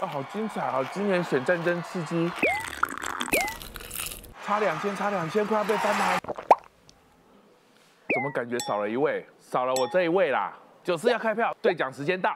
啊，好精彩啊！今年选战争刺激，差两千，差两千，快要被翻牌。怎么感觉少了一位？少了我这一位啦！九四要开票，兑奖时间到。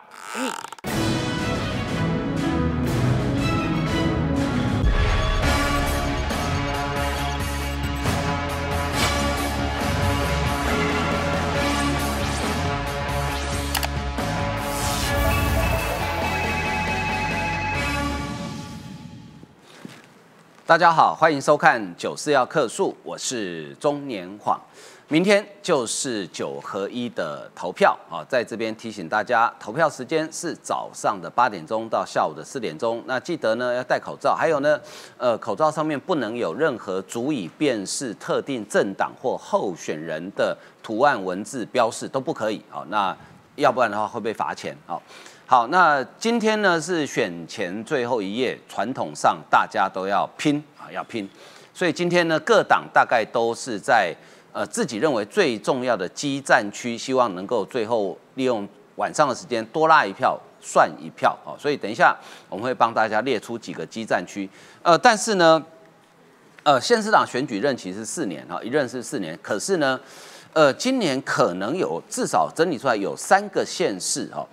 大家好，欢迎收看《九四要客诉》，我是中年晃。明天就是九合一的投票啊，在这边提醒大家，投票时间是早上的八点钟到下午的四点钟。那记得呢要戴口罩，还有呢，呃，口罩上面不能有任何足以辨识特定政党或候选人的图案、文字标示都不可以啊。那要不然的话会被罚钱啊。好，好那今天呢是选前最后一页，传统上大家都要拼啊，要拼，所以今天呢各党大概都是在呃自己认为最重要的基站区，希望能够最后利用晚上的时间多拉一票算一票啊，所以等一下我们会帮大家列出几个基站区，呃，但是呢，呃，县市长选举任期是四年啊，一任是四年，可是呢，呃，今年可能有至少整理出来有三个县市哈。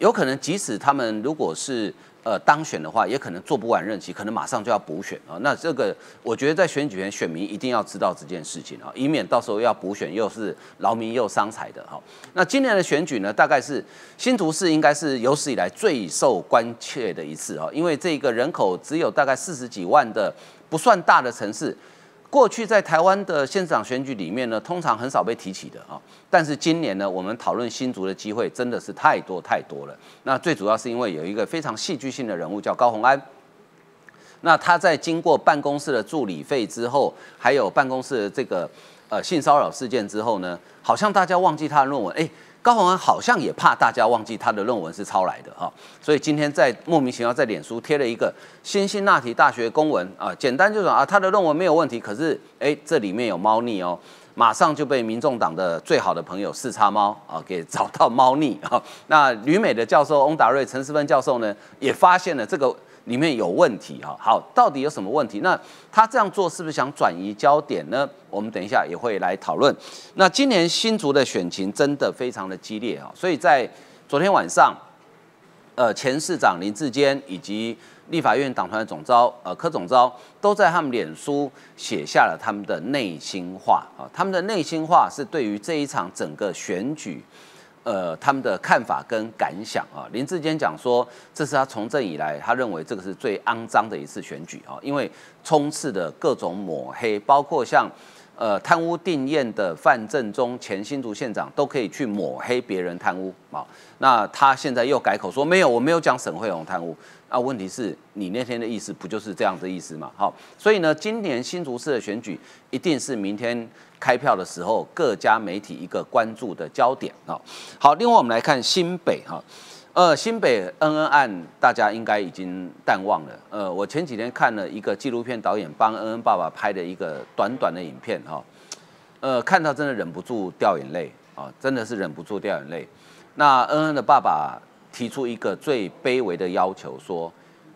有可能，即使他们如果是呃当选的话，也可能做不完任期，可能马上就要补选啊。那这个，我觉得在选举前，选民一定要知道这件事情啊，以免到时候要补选又是劳民又伤财的哈。那今年的选举呢，大概是新竹市应该是有史以来最受关切的一次啊，因为这个人口只有大概四十几万的不算大的城市。过去在台湾的县长选举里面呢，通常很少被提起的啊。但是今年呢，我们讨论新竹的机会真的是太多太多了。那最主要是因为有一个非常戏剧性的人物叫高鸿安。那他在经过办公室的助理费之后，还有办公室的这个呃性骚扰事件之后呢，好像大家忘记他的论文哎。高鸿安好像也怕大家忘记他的论文是抄来的哈，所以今天在莫名其妙在脸书贴了一个辛辛那提大学公文啊，简单就说啊他的论文没有问题，可是哎这里面有猫腻哦，马上就被民众党的最好的朋友四叉猫啊给找到猫腻啊，那旅美的教授翁达瑞陈思芬教授呢也发现了这个。里面有问题哈，好，到底有什么问题？那他这样做是不是想转移焦点呢？我们等一下也会来讨论。那今年新竹的选情真的非常的激烈啊，所以在昨天晚上，呃，前市长林志坚以及立法院党团的总召呃柯总召都在他们脸书写下了他们的内心话啊，他们的内心话是对于这一场整个选举。呃，他们的看法跟感想啊，林志坚讲说，这是他从政以来，他认为这个是最肮脏的一次选举啊，因为充斥的各种抹黑，包括像呃贪污定验的范正中前新竹县长都可以去抹黑别人贪污啊，那他现在又改口说没有，我没有讲沈惠荣贪污，那问题是你那天的意思不就是这样的意思吗？好，所以呢，今年新竹市的选举一定是明天。开票的时候，各家媒体一个关注的焦点啊。好，另外我们来看新北哈，呃，新北恩恩案大家应该已经淡忘了。呃，我前几天看了一个纪录片导演帮恩恩爸爸拍的一个短短的影片哈，呃，看到真的忍不住掉眼泪啊，真的是忍不住掉眼泪。那恩恩的爸爸提出一个最卑微的要求，说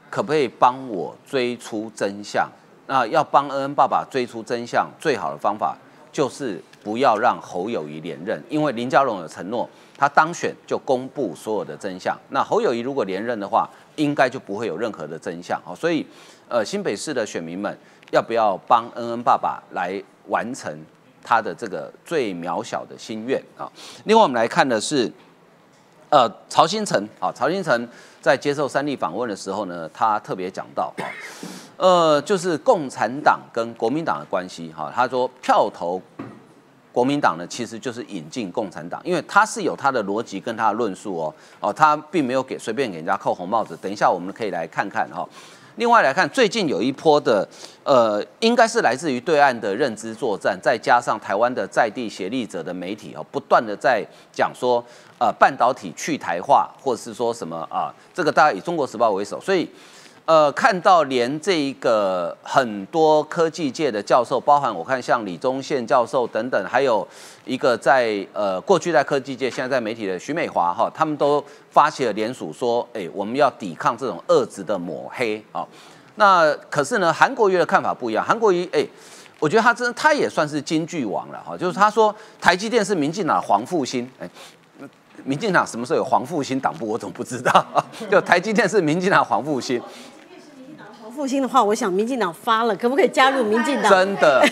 可不可以帮我追出真相？那要帮恩恩爸爸追出真相，最好的方法。就是不要让侯友谊连任，因为林佳龙有承诺，他当选就公布所有的真相。那侯友谊如果连任的话，应该就不会有任何的真相。好，所以，呃，新北市的选民们要不要帮恩恩爸爸来完成他的这个最渺小的心愿啊？另外，我们来看的是，呃，曹新成啊，曹新成在接受三立访问的时候呢，他特别讲到啊。呃，就是共产党跟国民党的关系哈。他说票投国民党呢，其实就是引进共产党，因为他是有他的逻辑跟他的论述哦。哦，他并没有给随便给人家扣红帽子。等一下我们可以来看看哈。另外来看，最近有一波的呃，应该是来自于对岸的认知作战，再加上台湾的在地协力者的媒体哦，不断的在讲说呃半导体去台化，或者是说什么啊，这个大概以中国时报为首，所以。呃，看到连这一个很多科技界的教授，包含我看像李宗宪教授等等，还有一个在呃过去在科技界，现在在媒体的徐美华哈，他们都发起了联署，说，哎，我们要抵抗这种恶质的抹黑啊。那可是呢，韩国瑜的看法不一样，韩国瑜，哎，我觉得他真他也算是金句王了哈，就是他说台积电是民进党黄复兴，哎。民进党什么时候有黄复兴党部？我怎么不知道？就台积电是民进党黄复兴。黄复兴的话，我想民进党发了，可不可以加入民进党？真的。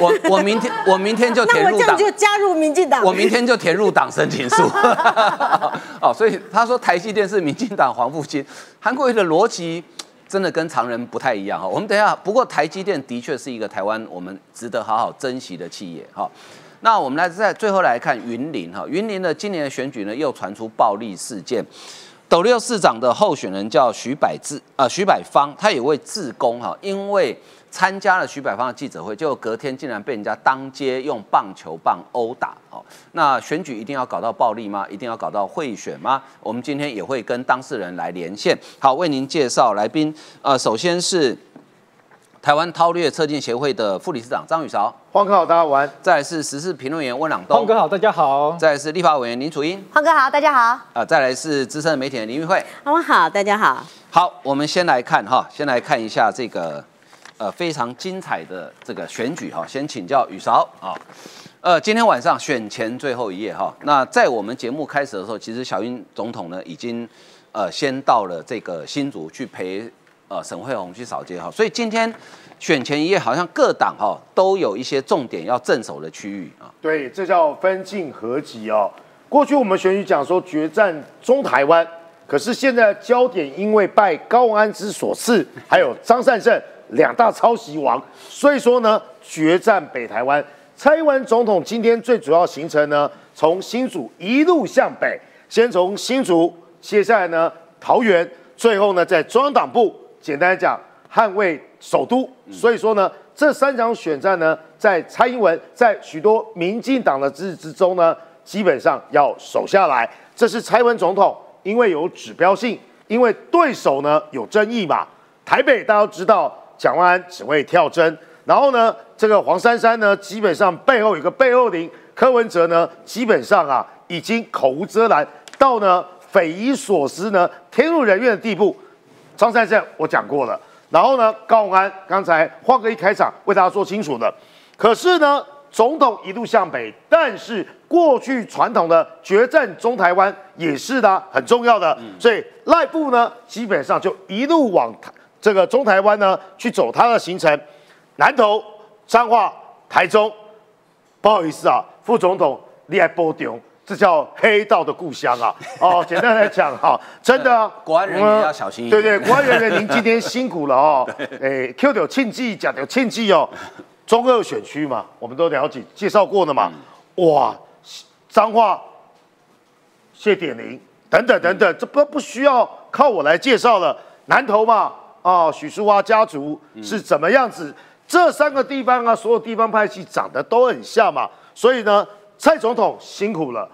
我我明天我明天就 填入党。那我这样就加入民进党。我明天就填入党申请书。哦，所以他说台积电是民进党黄复兴，韩国瑜的逻辑真的跟常人不太一样哈。我们等一下，不过台积电的确是一个台湾我们值得好好珍惜的企业哈。那我们来在最后来看云林哈，云林的今年的选举呢又传出暴力事件，斗六市长的候选人叫徐百志啊徐百芳，他也为自工哈，因为参加了徐百芳的记者会，就隔天竟然被人家当街用棒球棒殴打哦。那选举一定要搞到暴力吗？一定要搞到贿选吗？我们今天也会跟当事人来连线，好为您介绍来宾，呃，首先是。台湾韬略测进协会的副理事长张宇韶，黄哥好，大家玩。再来是时事评论员温朗东，黄哥好，大家好。再来是立法委员林楚英，黄哥好，大家好。啊，再来是资深媒体人林玉慧，好，大家好。好，我们先来看哈，先来看一下这个呃非常精彩的这个选举哈，先请教雨韶啊，呃，今天晚上选前最后一夜哈，那在我们节目开始的时候，其实小英总统呢已经呃先到了这个新竹去陪呃沈惠宏去扫街哈，所以今天。选前一夜，好像各党哈都有一些重点要镇守的区域啊。对，这叫分进合集哦。过去我们选举讲说决战中台湾，可是现在焦点因为拜高安之所赐，还有张善政两大抄袭王，所以说呢决战北台湾。蔡英文总统今天最主要行程呢，从新竹一路向北，先从新竹，接下来呢桃园，最后呢在中央党部，简单讲捍卫。首都，所以说呢，这三场选战呢，在蔡英文在许多民进党的支持之中呢，基本上要守下来。这是蔡英文总统，因为有指标性，因为对手呢有争议嘛。台北大家都知道，蒋万安只会跳针，然后呢，这个黄珊珊呢，基本上背后有个背后灵，柯文哲呢，基本上啊，已经口无遮拦，到呢匪夷所思呢，天怒人怨的地步。张善政我讲过了。然后呢，高永安刚才换个一开场为大家说清楚了。可是呢，总统一路向北，但是过去传统的决战中台湾也是的很重要的。所以赖布呢，基本上就一路往这个中台湾呢去走他的行程，南投、彰化、台中。不好意思啊，副总统你爱波丢。这叫黑道的故乡啊！哦，简单来讲哈，真的，国安人员要小心一点。对对，国安人员，您今天辛苦了哦。哎，Q 掉庆记，讲掉庆记哦。中二选区嘛，我们都了解，介绍过的嘛。哇，脏话、谢点玲等等等等，这不不需要靠我来介绍了。南投嘛，啊，许淑华家族是怎么样子？这三个地方啊，所有地方派系长得都很像嘛，所以呢，蔡总统辛苦了。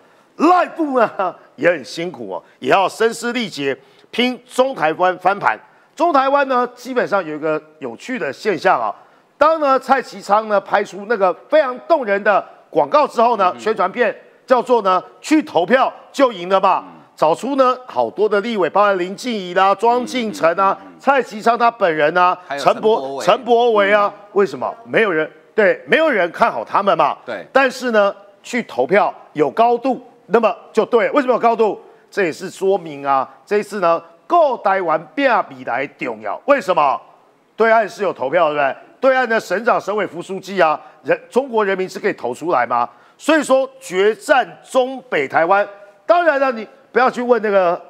赖部呢也很辛苦哦，也要声嘶力竭拼中台湾翻盘。中台湾呢，基本上有一个有趣的现象啊。当呢蔡其昌呢拍出那个非常动人的广告之后呢，宣传片叫做呢去投票就赢了吧。找出呢好多的立委，包括林静怡啦、庄敬诚啊、蔡其昌他本人啊、陈博陈博维啊，为什么没有人对没有人看好他们嘛？对，但是呢去投票有高度。那么就对，为什么有高度？这也是说明啊，这一次呢，够台湾比比来重要。为什么？对岸是有投票，对不对？对岸的省长、省委副书记啊，人中国人民是可以投出来吗？所以说决战中北台湾，当然了，你不要去问那个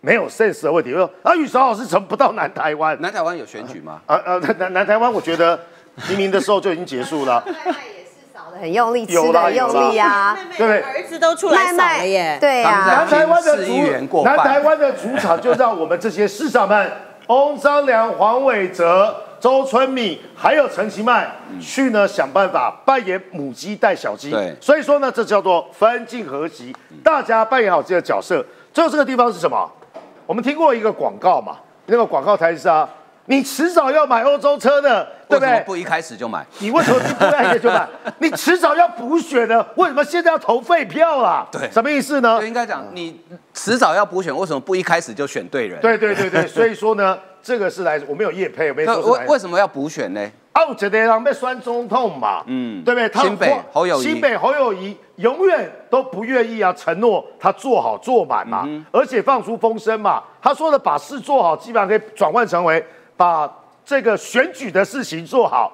没有 sense 的问题，说啊，宇韶老师怎么不到南台湾？南台湾有选举吗？啊啊，南南台湾，我觉得提名的时候就已经结束了。很用力，吃的用力啊！对不对，儿子都出来扫了耶！对呀，南台湾的主南台湾的主场就让我们这些市长们，翁章良、黄伟哲、周春米，还有陈其迈去呢，想办法扮演母鸡带小鸡。对，所以说呢，这叫做分进合集，大家扮演好这个角色。最后这个地方是什么？我们听过一个广告嘛，那个广告台是啊，你迟早要买欧洲车的，对不对？不一开始就买？你为什么不一开始就买？你迟早要补选的，为什么现在要投废票啊？对什么意思呢就？应该讲，你迟早要补选，为什么不一开始就选对人？对对对对，所以说呢，这个是来自我没有业配，我没那说为为什么要补选呢？啊，有一个人被酸中痛嘛，嗯嗯，对不对？他新北侯友谊新北侯友谊永远都不愿意啊，承诺他做好做满嘛，嗯而且放出风声嘛，他说的把事做好，基本上可以转换成为把这个选举的事情做好，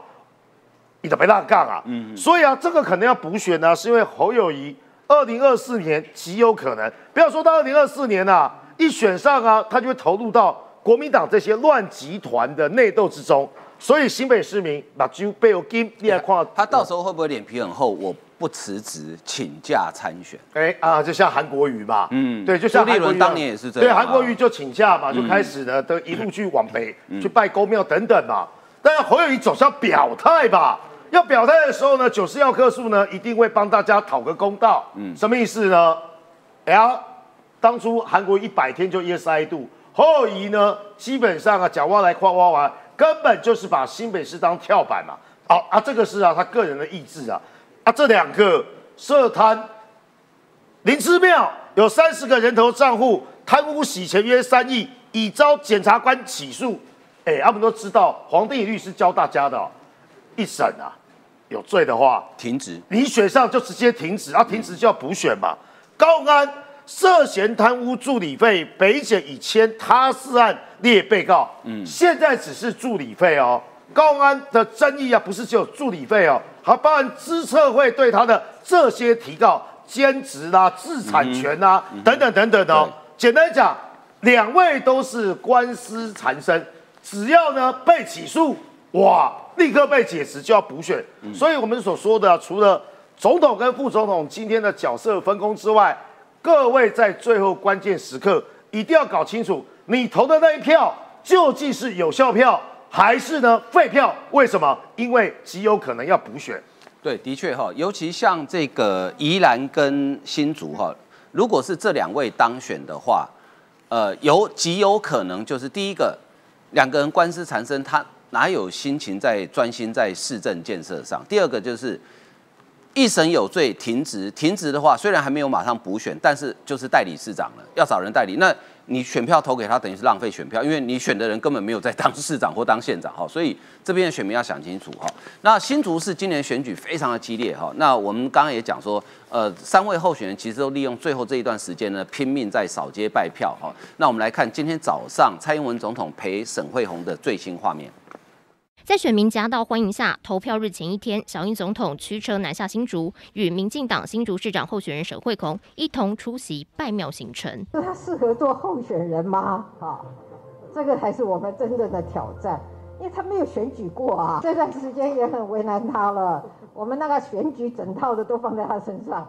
你怎么让杠啊？嗯，所以啊，这个可能要补选呢，是因为侯友谊二零二四年极有可能，不要说到二零二四年啊，一选上啊，他就会投入到国民党这些乱集团的内斗之中。所以新北市民把就被我金你来看，他到时候会不会脸皮很厚？我不辞职，请假参选。哎啊，就像韩国瑜嘛，嗯嗯，对，就像朱立伦韩国瑜啊当年也是这样对，韩国瑜就请假嘛，就开始呢，都一路去往北去拜公庙等等嘛。但是侯友谊总是要表态吧？要表态的时候呢，九四要客数呢，一定会帮大家讨个公道。嗯，什么意思呢？哎呀，当初韩国一百天就 yes I do，侯友谊呢，基本上啊，讲挖来夸挖完，根本就是把新北市当跳板嘛。好啊，这个是啊，他个人的意志啊。啊，这两个涉贪林之妙有三十个人头账户，贪污洗钱约三亿，已遭检察官起诉。哎，他们都知道，黄定宇律师教大家的哦、一审啊，有罪的话，停职。你选上就直接停止，啊，停止就要补选嘛。高安涉嫌贪污助理费，北检已签他事案列被告，嗯，现在只是助理费哦。高安的争议啊，不是只有助理费哦，还包含资策会对他的这些提告、兼职啦、自产权啦、等等等等的哦。简单讲，两位都是官司缠身，只要呢被起诉，哇，立刻被解职就要补选。所以我们所说的啊，除了总统跟副总统今天的角色分工之外，各位在最后关键时刻一定要搞清楚，你投的那一票究竟是有效票还是呢废票？为什么？因为极有可能要补选。对，的确哈，尤其像这个宜兰跟新竹哈，如果是这两位当选的话，呃，有极有可能就是第一个，两个人官司缠身，他哪有心情在专心在市政建设上？第二个就是一审有罪停职，停职的话虽然还没有马上补选，但是就是代理市长了，要找人代理。那你选票投给他，等于是浪费选票，因为你选的人根本没有在当市长或当县长哈，所以这边的选民要想清楚哈。那新竹市今年选举非常的激烈哈，那我们刚刚也讲说，呃，三位候选人其实都利用最后这一段时间呢，拼命在扫街拜票哈。那我们来看今天早上蔡英文总统陪沈惠红的最新画面。在选民夹道欢迎下，投票日前一天，小英总统驱车南下新竹，与民进党新竹市长候选人沈惠宏一同出席拜庙行程。他适合做候选人吗？啊，这个才是我们真正的挑战，因为他没有选举过啊，这段时间也很为难他了。我们那个选举整套的都放在他身上，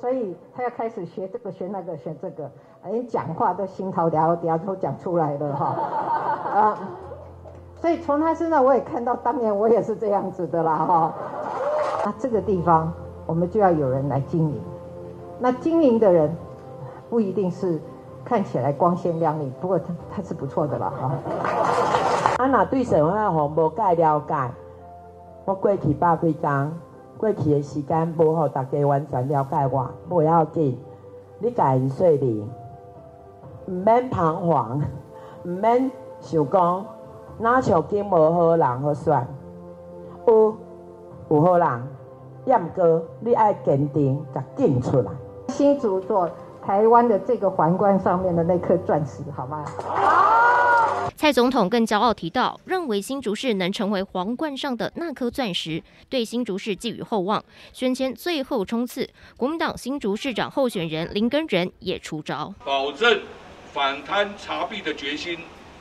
所以他要开始学这个学那个学这个，连讲话都心头聊聊都讲出来了哈，啊。所以从他身上我也看到，当年我也是这样子的啦哈。啊，这个地方我们就要有人来经营。那经营的人不一定是看起来光鲜亮丽，不过他他是不错的啦哈。啊，若对沈惠宏无介了解，我过去百几工，过去的时间无好大家完全了解我，不要紧，你家己说明，毋免彷徨，毋免想讲。哪像经无好人好选，有有好人，也毋过你爱坚定，甲竞出来。新竹做台湾的这个皇冠上面的那颗钻石，好吗？蔡总统更骄傲提到，认为新竹市能成为皇冠上的那颗钻石，对新竹市寄予厚望。选前最后冲刺，国民党新竹市长候选人林根仁也出招，保证反贪查弊的决心，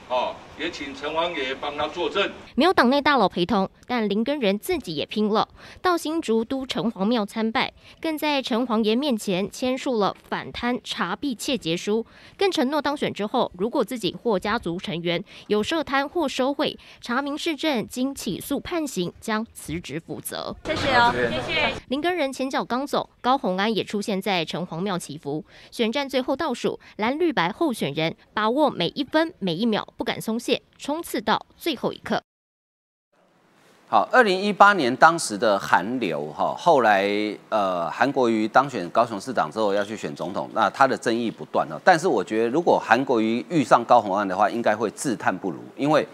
啊，也请陈王爷帮他作证。没有党内大佬陪同，但林根仁自己也拼了，到新竹都城隍庙参拜，更在城隍爷面前签署了反贪查弊窃结书，更承诺当选之后，如果自己或家族成员有涉贪或收贿，查明市政经起诉判刑，将辞职负责。谢谢哦，谢谢。林根仁前脚刚走，高虹安也出现在城隍庙祈福。选战最后倒数，蓝绿白候选人把握每一分每一秒，不敢松懈。冲刺到最后一刻。好，二零一八年当时的韩流哈，后来呃韩国瑜当选高雄市长之后要去选总统，那他的争议不断哦。但是我觉得，如果韩国瑜遇上高虹安的话，应该会自叹不如。因为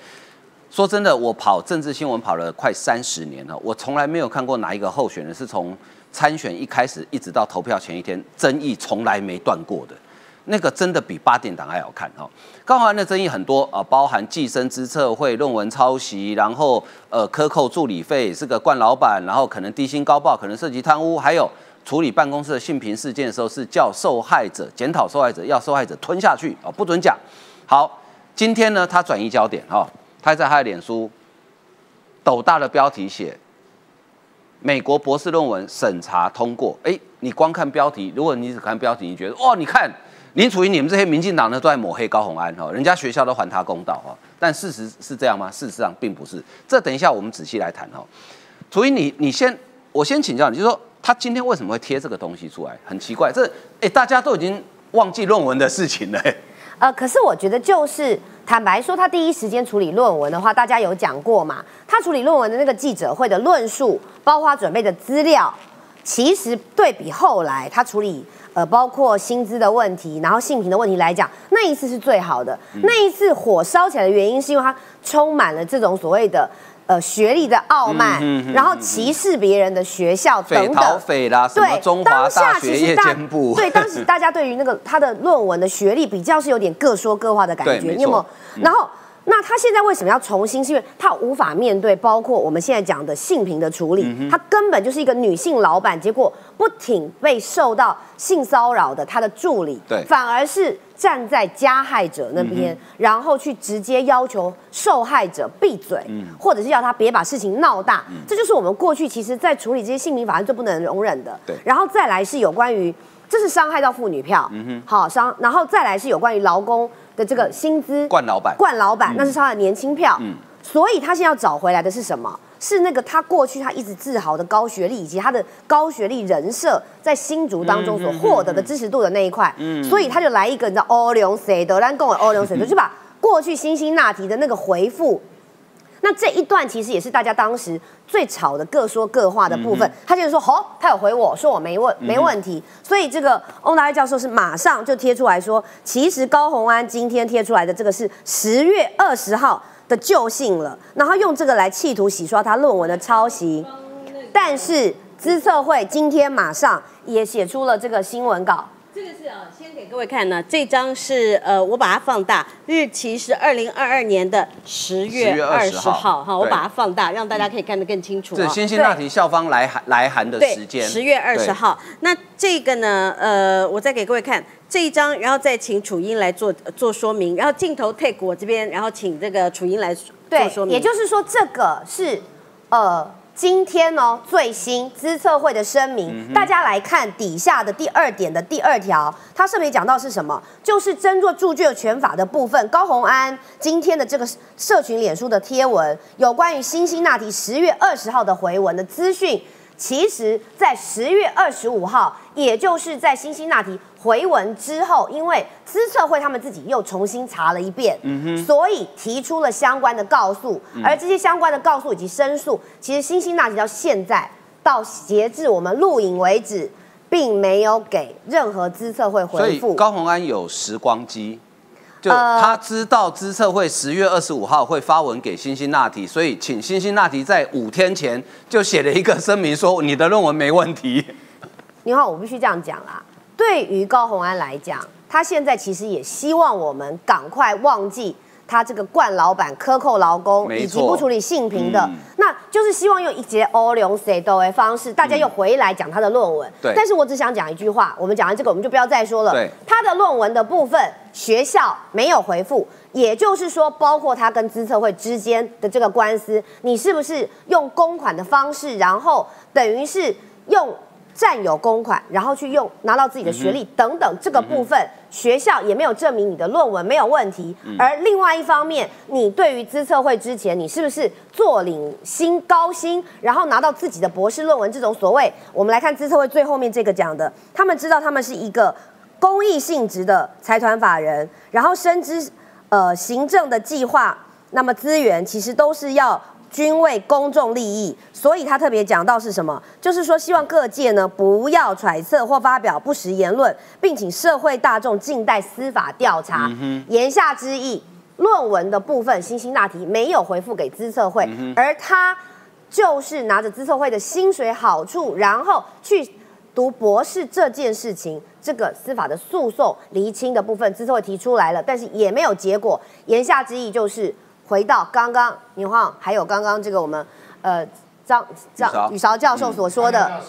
说真的，我跑政治新闻跑了快三十年了，我从来没有看过哪一个候选人是从参选一开始一直到投票前一天，争议从来没断过的。那个真的比八点档还好看哈。高虹安的争议很多啊，包含寄生资策会、论文抄袭，然后呃克扣助理费，是个惯老板，然后可能低薪高报，可能涉及贪污，还有处理办公室的性平事件的时候，是叫受害者检讨受害者，要受害者吞下去啊，不准讲。好，今天呢，他转移焦点哈，他在他的脸书斗大的标题写美国博士论文审查通过，哎，你光看标题，如果你只看标题，你觉得哇，你看。林楚云，你们这些民进党呢都在抹黑高鸿安哈，人家学校都还他公道哈，但事实是这样吗？事实上并不是，这等一下我们仔细来谈哈。楚云，你你先，我先请教你，就说他今天为什么会贴这个东西出来？很奇怪，这哎大家都已经忘记论文的事情了。呃，可是我觉得就是坦白说，他第一时间处理论文的话，大家有讲过嘛？他处理论文的那个记者会的论述，包括准备的资料，其实对比后来他处理。呃，包括薪资的问题，然后性平的问题来讲，那一次是最好的。那一次火烧起来的原因，是因为它充满了这种所谓的呃学历的傲慢，然后歧视别人的学校等等。匪啦，对，当下其实大对当时大家对于那个他的论文的学历比较是有点各说各话的感觉，你有没有？然后。那他现在为什么要重新？是因为他无法面对包括我们现在讲的性平的处理，他根本就是一个女性老板，结果不挺被受到性骚扰的他的助理，对，反而是站在加害者那边，然后去直接要求受害者闭嘴，或者是要他别把事情闹大，这就是我们过去其实在处理这些性平法案最不能容忍的。对，然后再来是有关于这是伤害到妇女票，好伤，然后再来是有关于劳工。的这个薪资，冠老板，冠老板，那是他的年轻票，嗯，所以他现在要找回来的是什么？是那个他过去他一直自豪的高学历，以及他的高学历人设在新竹当中所获得的支持度的那一块，嗯，所以他就来一个你知道欧龙谁的，咱跟我欧龙谁的，就把过去辛辛那提的那个回复。那这一段其实也是大家当时最吵的各说各话的部分。他就是说，好，他有回我说我没问没问题，所以这个翁达威教授是马上就贴出来说，其实高鸿安今天贴出来的这个是十月二十号的旧信了，然后用这个来企图洗刷他论文的抄袭。但是资策会今天马上也写出了这个新闻稿。这个是啊，先给各位看呢，这张是呃，我把它放大，日期是二零二二年的十月二十号，哈，我把它放大，让大家可以看得更清楚。这辛辛那提校方来函来函的时间，十月二十号。那这个呢，呃，我再给各位看这一张，然后再请楚英来做做说明，然后镜头 take 我这边，然后请这个楚英来做说明。也就是说，这个是呃。今天呢，最新资策会的声明，大家来看底下的第二点的第二条，它上面讲到是什么？就是争做著作权法的部分。高鸿安今天的这个社群脸书的贴文，有关于新辛那提十月二十号的回文的资讯。其实，在十月二十五号，也就是在辛辛那提回文之后，因为资策会他们自己又重新查了一遍，所以提出了相关的告诉。而这些相关的告诉以及申诉，其实辛辛那提到现在到截至我们录影为止，并没有给任何资策会回复。高鸿安有时光机。就他知道资策会十月二十五号会发文给辛辛那提，所以请辛辛那提在五天前就写了一个声明，说你的论文没问题。你好，我必须这样讲啦。对于高鸿安来讲，他现在其实也希望我们赶快忘记他这个冠老板克扣劳工以及不处理性平的，那就是希望用一节欧龙 say 的方式，大家又回来讲他的论文。对。但是我只想讲一句话，我们讲完这个，我们就不要再说了。对。他的论文的部分。学校没有回复，也就是说，包括他跟资策会之间的这个官司，你是不是用公款的方式，然后等于是用占有公款，然后去用拿到自己的学历等等这个部分，学校也没有证明你的论文没有问题。而另外一方面，你对于资策会之前，你是不是坐领薪高薪，然后拿到自己的博士论文这种所谓，我们来看资策会最后面这个讲的，他们知道他们是一个公益性质的财团法人，然后深知呃行政的计划，那么资源其实都是要均为公众利益，所以他特别讲到是什么？就是说希望各界呢不要揣测或发表不实言论，并请社会大众静待司法调查。言下之意，论文的部分，辛辛那提没有回复给资策会，而他就是拿着资策会的薪水好处，然后去读博士这件事情，这个司法的诉讼厘清的部分，之所以提出来了，但是也没有结果。言下之意就是回到刚刚牛晃还有刚刚这个我们呃张张宇韶教授所说的。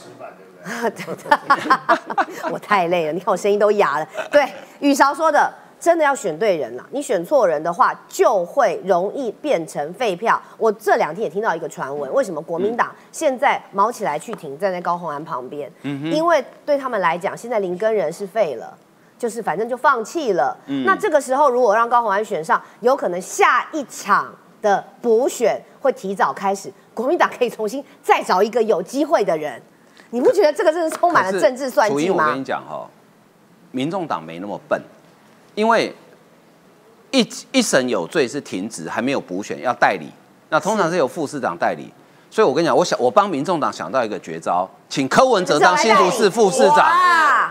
我太累了，你看我声音都哑了。对，宇韶说的，真的要选对人了。你选错人的话，就会容易变成废票。我这两天也听到一个传闻，为什么国民党现在毛起来去挺站在高虹安旁边？因为对他们来讲，现在林根人是废了。就是反正就放弃了。那这个时候，如果让高虹安选上，有可能下一场的补选会提早开始，国民党可以重新再找一个有机会的人。你不觉得这个真是充满了政治算计楚英，我跟吗你？讲哈、民众党没那么笨，因为一一审有罪是停职，还没有补选，要代理。那通常是由副市长代理。所以我跟你讲，我想我帮民众党想到一个绝招，请柯文哲当新竹市副市长，哇，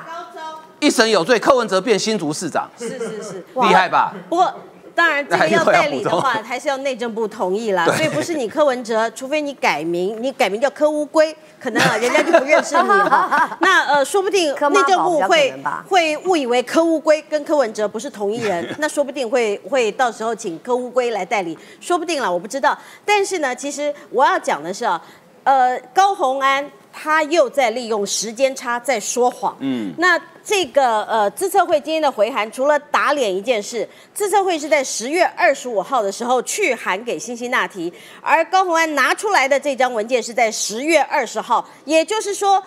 一审有罪，柯文哲变新竹市长，是是是，厉害吧？不过。当然，这个要代理的话，还是要内政部同意啦。所以不是你柯文哲，除非你改名，你改名叫柯乌龟，可能啊，人家就不认识你哈。那呃，说不定内政部会会误以为柯乌龟跟柯文哲不是同一人，那说不定会会到时候请柯乌龟来代理，说不定啦，我不知道。但是呢，其实我要讲的是啊，呃，高红安他又在利用时间差在说谎。嗯，那这个呃资策会今天的回函，除了打脸一件事，资策会是在十月二十五号的时候去函给辛辛那提，而高鸿安拿出来的这张文件是在十月二十号，也就是说，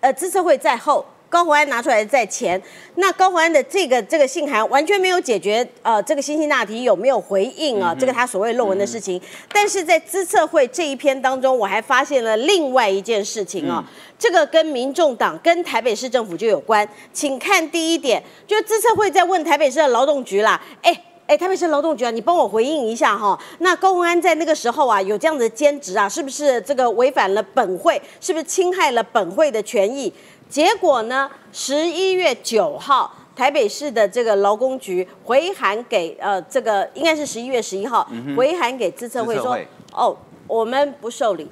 呃，资策会在后。高虹安拿出来的在前，那高虹安的这个这个信函完全没有解决呃这个辛辛那提有没有回应啊、这个他所谓论文的事情，但是在资策会这一篇当中，我还发现了另外一件事情啊、这个跟民众党跟台北市政府就有关，请看第一点，就是资策会在问台北市的劳动局啦，哎。哎，台北市劳动局啊，你帮我回应一下哈。那高虹安在那个时候啊，有这样的兼职啊，是不是这个违反了本会？是不是侵害了本会的权益？结果呢，十一月九号，台北市的这个劳工局回函给呃这个应该是十一月十一号、回函给资策会说哦，我们不受理，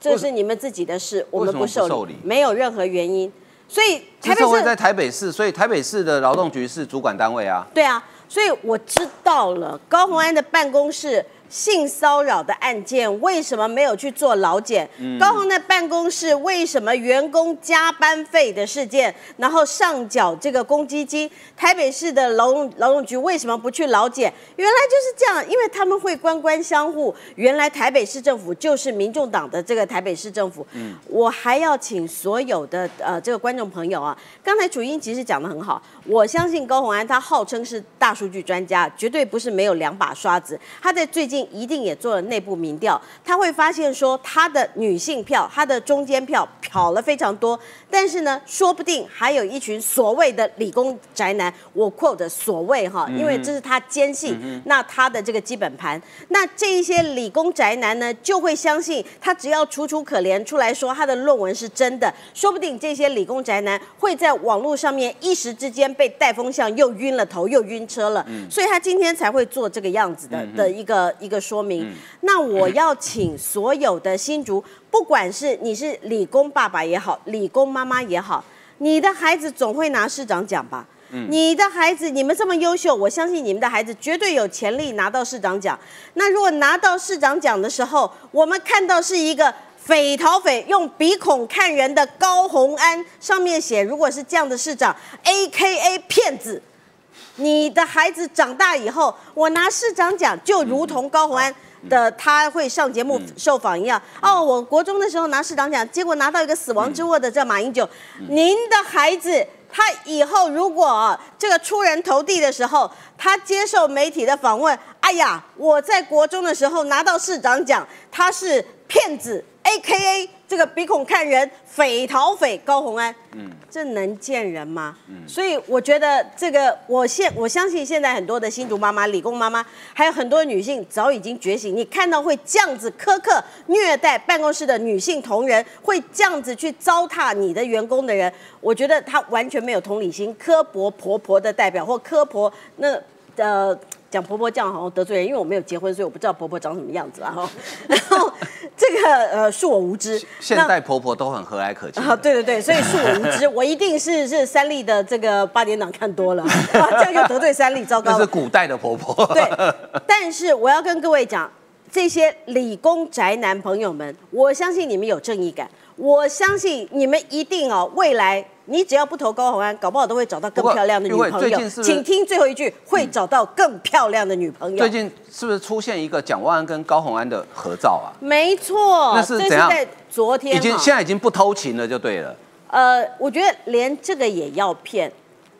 这是你们自己的事，我们不受理没有任何原因。所以台北市在台北市，所以台北市的劳动局是主管单位啊。对啊，所以我知道了高鸿安的办公室性骚扰的案件为什么没有去做劳检？高虹的办公室为什么员工加班费的事件，然后上缴这个公积金？台北市的劳动劳动局为什么不去劳检？原来就是这样，因为他们会官官相护。原来台北市政府就是民众党的这个台北市政府。嗯，我还要请所有的呃这个观众朋友啊，刚才楚英其实讲的很好，我相信高虹安他号称是大数据专家，绝对不是没有两把刷子。他在最近一定也做了内部民调，他会发现说他的女性票、他的中间票跑了非常多，但是呢，说不定还有一群所谓的理工宅男，我 quote 所谓哈，因为这是他坚信，那他的这个基本盘，那这一些理工宅男呢，就会相信他只要楚楚可怜出来说他的论文是真的，说不定这些理工宅男会在网络上面一时之间被带风向，又晕了头，又晕车了，所以他今天才会做这个样子的的一个一个说明。那我要请所有的新竹，不管是你是理工爸爸也好，理工妈妈也好，你的孩子总会拿市长奖吧？你的孩子，你们这么优秀，我相信你们的孩子绝对有潜力拿到市长奖。那如果拿到市长奖的时候，我们看到是一个匪逃匪用鼻孔看人的高虹安，上面写如果是这样的市长，A K A 骗子，你的孩子长大以后，我拿市长奖，就如同高虹安的他会上节目受访一样。哦，我国中的时候拿市长奖，结果拿到一个死亡之握的这马英九。您的孩子，他以后如果这个出人头地的时候，他接受媒体的访问，哎呀，我在国中的时候拿到市长奖，他是骗子，A K A 这个鼻孔看人，匪逃匪高红安。嗯。这能见人吗？所以我觉得这个，我现我相信现在很多的新竹妈妈、理工妈妈，还有很多女性早已经觉醒。你看到会这样子苛刻虐待办公室的女性同仁，会这样子去糟蹋你的员工的人，我觉得他完全没有同理心，刻薄婆婆的代表或刻薄那呃。讲婆婆这样好像得罪人，因为我没有结婚，所以我不知道婆婆长什么样子啊。然后这个呃，恕我无知。现代婆婆都很和蔼可亲。啊，对对对，所以恕我无知，我一定是是三立的这个八点档看多了，这样就得罪三立，糟糕。这是古代的婆婆。对，但是我要跟各位讲，这些理工宅男朋友们，我相信你们有正义感，我相信你们一定哦，未来。你只要不投高红安，搞不好都会找到更漂亮的女朋友。请听最后一句，会找到更漂亮的女朋友。最近是不是出现一个蒋万安跟高红安的合照啊？没错，那是怎样？昨天已经现在已经不偷情了，就对了。呃，我觉得连这个也要骗，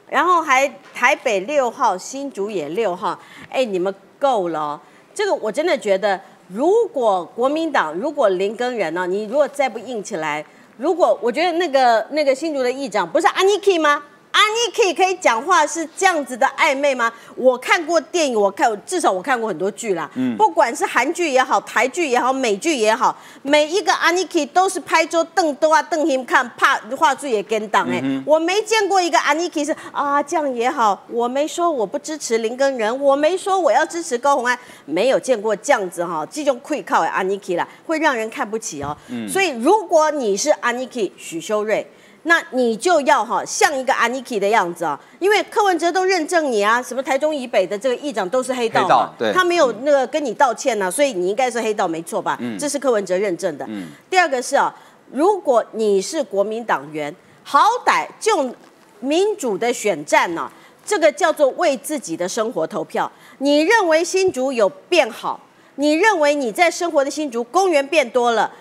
然后还台北六号、新竹也六号，哎，你们够了。这个我真的觉得，如果国民党如果林根人呢，你如果再不硬起来。如果我觉得那个那个新竹的议长不是阿妮 K 吗？安妮 K 可以讲话是这样子的暧昧吗？我看过电影，我看至少我看过很多剧啦。嗯，不管是韩剧也好，台剧也好，美剧也好，每一个安妮 K 都是拍桌瞪都啊瞪 him 看，怕话剧也跟档哎。我没见过一个安妮 K 是啊这样也好，我没说我不支持林根仁，我没说我要支持高红安，没有见过这样子哈，这种愧靠安妮 K 啦，会让人看不起哦。嗯，所以如果你是安妮 K 许修睿。那你就要哈像一个 Aniki 的样子啊，因为柯文哲都认证你啊，什么台中以北的这个议长都是黑道嘛，他没有那个跟你道歉呢，所以你应该是黑道没错吧？这是柯文哲认证的。第二个是啊，如果你是国民党员，好歹就民主的选战呢，这个叫做为自己的生活投票。你认为新竹有变好？你认为你在生活的新竹公园变多了，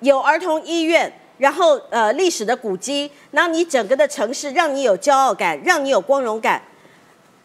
有儿童医院？然后，呃，历史的古迹，然后你整个的城市让你有骄傲感，让你有光荣感，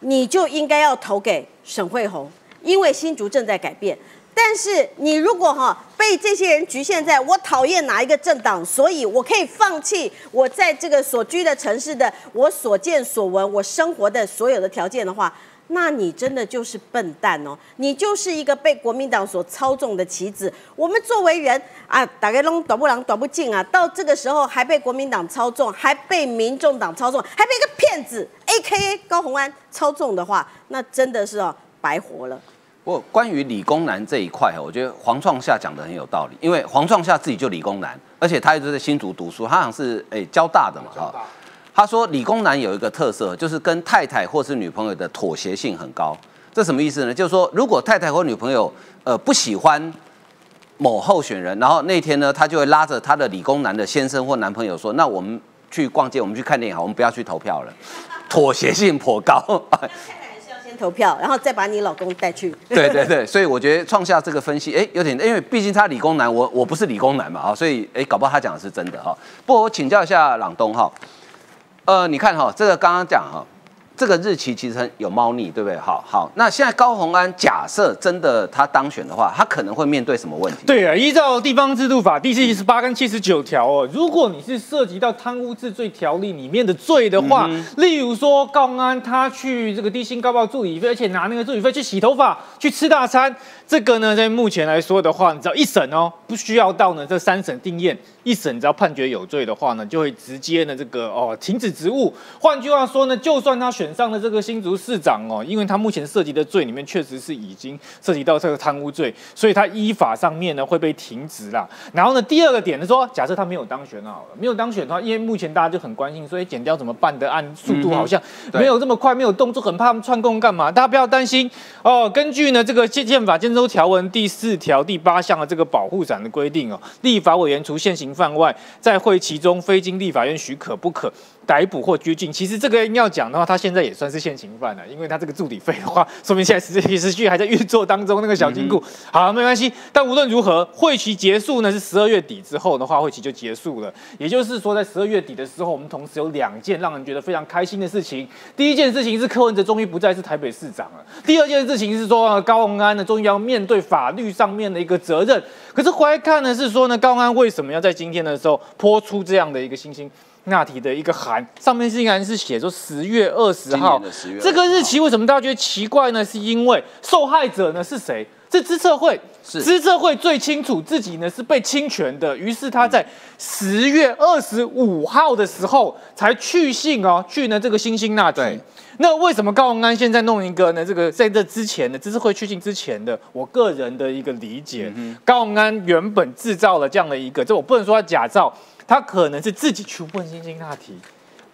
你就应该要投给沈惠红，因为新竹正在改变。但是你如果哈被这些人局限在我讨厌哪一个政党，所以我可以放弃我在这个所居的城市的我所见所闻，我生活的所有的条件的话。那你真的就是笨蛋哦！你就是一个被国民党所操纵的棋子。我们作为人啊，打开龙短不狼短不进啊，到这个时候还被国民党操纵，还被民众党操纵，还被一个骗子 A.K.A 高鸿安操纵的话，那真的是哦白活了。不过关于理工男这一块我觉得黄创夏讲的很有道理，因为黄创夏自己就理工男，而且他一直在新竹读书，他好像是诶交大的嘛，哈。他说：“理工男有一个特色，就是跟太太或是女朋友的妥协性很高。这什么意思呢？就是说，如果太太或女朋友呃不喜欢某候选人，然后那天呢，他就会拉着他的理工男的先生或男朋友说：‘那我们去逛街，我们去看电影，好，我们不要去投票了。’妥协性颇高。太太还是要先投票，然后再把你老公带去。对对对，所以我觉得创下这个分析，哎，有点，因为毕竟他理工男，我我不是理工男嘛，啊，所以哎，搞不好他讲的是真的哈。不过我请教一下朗东哈。”呃，你看哈，这个刚刚讲哈，这个日期其实有猫腻，对不对？好好，那现在高鸿安假设真的他当选的话，他可能会面对什么问题？对啊，依照地方制度法第七十八跟七十九条哦，如果你是涉及到贪污治罪条例里面的罪的话，例如说高鸿安他去这个低薪高报助理费，而且拿那个助理费去洗头发、去吃大餐，这个呢，在目前来说的话，你知道一审哦，不需要到呢这三审定验。一审只要判决有罪的话呢，就会直接呢这个哦停止职务。换句话说呢，就算他选上了这个新竹市长哦，因为他目前涉及的罪里面确实是已经涉及到这个贪污罪，所以他依法上面呢会被停职啦。然后呢，第二个点呢说，假设他没有当选好了，没有当选的话，因为目前大家就很关心，所以减掉怎么办的？案速度好像没有这么快，没有动作，很怕他们串供干嘛？大家不要担心哦。根据呢这个宪宪法建州条文第四条第八项的这个保护伞的规定哦，立法委员除现行。范外，在会期中非经立法院许可不可。逮捕或拘禁。其实这个要讲的话，他现在也算是现行犯了，因为他这个助理费的话，说明现在实时序还在运作当中。那个小金库，好，没关系。但无论如何，会期结束呢是十二月底之后的话，会期就结束了。也就是说，在十二月底的时候，我们同时有两件让人觉得非常开心的事情。第一件事情是柯文哲终于不再是台北市长了。第二件事情是说，高鸿安呢终于要面对法律上面的一个责任。可是回来看呢，是说呢，高鸿安为什么要在今天的时候泼出这样的一个星星？那题的一个函上面竟然是写说十月二十号，这个日期为什么大家觉得奇怪呢？是因为受害者呢是谁？是资策会，资策会最清楚自己呢是被侵权的，于是他在十月二十五号的时候才去信哦，去呢这个星星那题。那为什么高鸿安现在弄一个呢？这个在这之前的资策会去信之前的，我个人的一个理解，高鸿安原本制造了这样的一个，这我不能说他假造。他可能是自己去问星星那题，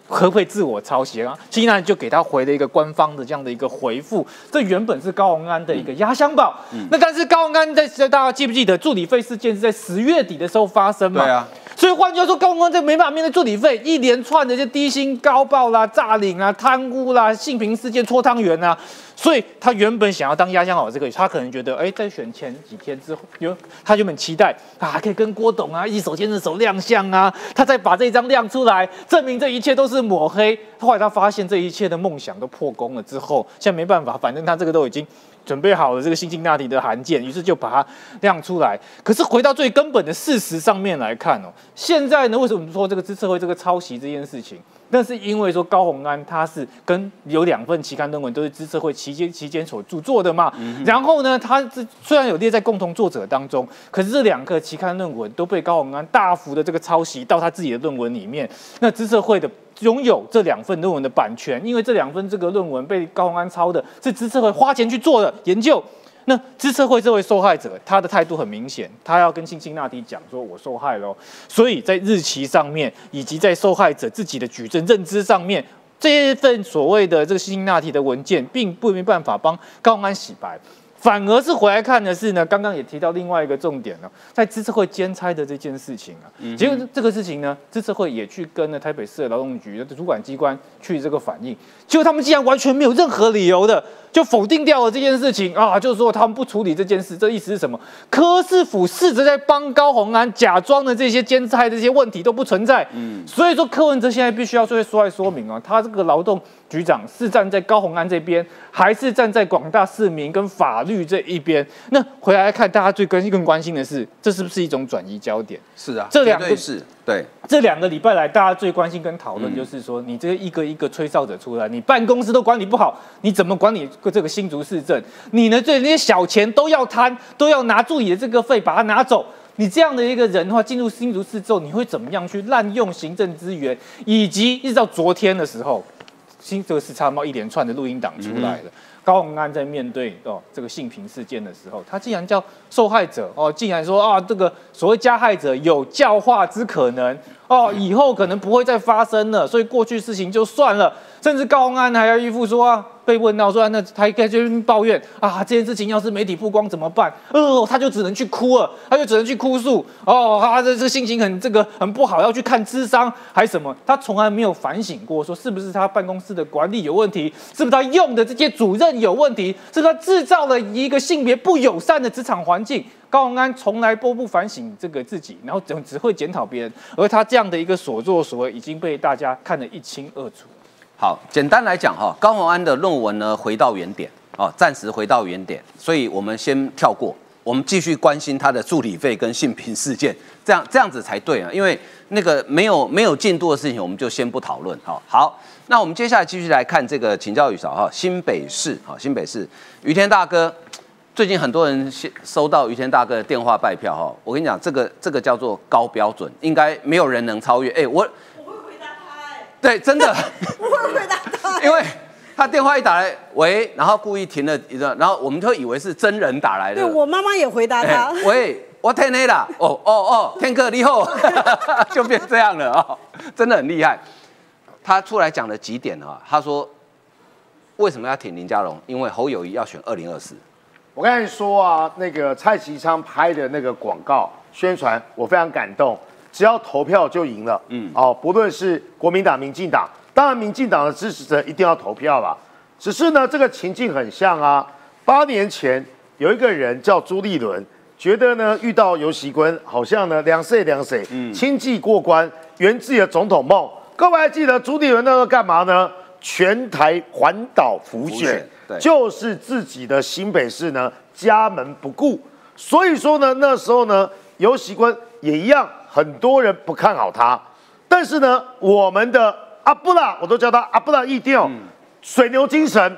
可不可以自我抄袭啊？星星那就给他回了一个官方的这样的一个回复。这原本是高鸿安的一个压箱宝。那但是高鸿安在大家记不记得助理费事件是在十月底的时候发生嘛？对啊。所以换句话说，高鸿安这没办法面对助理费一连串的这低薪高报啦、诈领啊、贪污啦、性平事件搓汤圆啊。所以他原本想要当压箱宝这个，他可能觉得，哎，在选前几天之后，有他原本期待啊，可以跟郭董啊一手牵着手亮相啊，他再把这一张亮出来，证明这一切都是抹黑。后来他发现这一切的梦想都破功了之后，现在没办法，反正他这个都已经准备好了这个新辛那提的函件，于是就把它亮出来。可是回到最根本的事实上面来看哦，现在呢，为什么说这个支策会这个抄袭这件事情？那是因为说高鸿安他是跟有两份期刊论文都是知社会期间期间所著作的嘛，然后呢，他这虽然有列在共同作者当中，可是这两个期刊论文都被高鸿安大幅的这个抄袭到他自己的论文里面。那知社会的拥有这两份论文的版权，因为这两份这个论文被高鸿安抄的，是知社会花钱去做的研究。那支策会这位受害者，他的态度很明显，他要跟辛辛那提讲说，我受害了。所以在日期上面，以及在受害者自己的举证认知上面，这份所谓的这个辛辛那提的文件，并不没办法帮高安洗白。反而是回来看的是呢，刚刚也提到另外一个重点了，在支持会兼差的这件事情啊，结果这个事情呢，支持会也去跟了台北市的劳动局的主管机关去这个反映，结果他们竟然完全没有任何理由的就否定掉了这件事情啊，就是说他们不处理这件事，这意思是什么？柯市府试着在帮高鸿安假装的这些兼差这些问题都不存在，嗯，所以说柯文哲现在必须要出来说来说明啊，他这个劳动。局长是站在高鸿安这边，还是站在广大市民跟法律这一边？那回来看，大家最更更关心的是，这是不是一种转移焦点？是啊，这两个是对。这两个礼拜来，大家最关心跟讨论就是说，你这一个一个吹哨者出来，你办公室都管理不好，你怎么管理这个新竹市政？你呢，这那些小钱都要贪，都要拿助理的这个费把它拿走。你这样的一个人的话，进入新竹市之后，你会怎么样去滥用行政资源？以及一直到昨天的时候。新这个是差猫一连串的录音档出来的。高鸿安在面对哦这个性平事件的时候，他竟然叫受害者哦，竟然说啊这个所谓加害者有教化之可能哦，以后可能不会再发生了，所以过去事情就算了。甚至高鸿安还要依附说啊。被问到说，那他应该就抱怨啊，这件事情要是媒体曝光怎么办？哦，他就只能去哭了，他就只能去哭诉。哦，他的这个心情很这个很不好，要去看智商还是什么？他从来没有反省过，说是不是他办公室的管理有问题？是不是他用的这些主任有问题？是他制造了一个性别不友善的职场环境？高鸿安从来都不反省这个自己，然后只只会检讨别人，而他这样的一个所作所为已经被大家看得一清二楚。好，简单来讲哈，高鸿安的论文呢，回到原点啊，暂时回到原点，所以我们先跳过，我们继续关心他的助理费跟性平事件，这样这样子才对啊，因为那个没有没有进度的事情，我们就先不讨论哈。好，那我们接下来继续来看这个，请教宇嫂哈，新北市哈，新北市于天大哥，最近很多人收到于天大哥的电话拜票哈，我跟你讲，这个这个叫做高标准，应该没有人能超越，哎我。对，真的 我会回答他，因为他电话一打来，喂，然后故意停了一个，然后我们就以为是真人打来的。对我妈妈也回答他，喂，我天黑了，哦哦哦，天哥你好，就变这样了哦，真的很厉害。他出来讲了几点啊？他说为什么要挺林佳龙？因为侯友谊要选二零二四。我跟你说啊，那个蔡其昌拍的那个广告宣传，我非常感动。只要投票就赢了。嗯，哦，不论是国民党、民进党，当然民进党的支持者一定要投票啦。只是呢，这个情境很像啊，八年前有一个人叫朱立伦，觉得呢遇到尤喜坤，好像呢两岁两岁，嗯，轻易过关，圆自己的总统梦。各位还记得朱立伦那时候干嘛呢？全台环岛浮选，对就是自己的新北市呢家门不顾。所以说呢，那时候呢，尤喜坤也一样，很多人不看好他。但是呢，我们的阿布拉，我都叫他阿布拉一定要，水牛精神，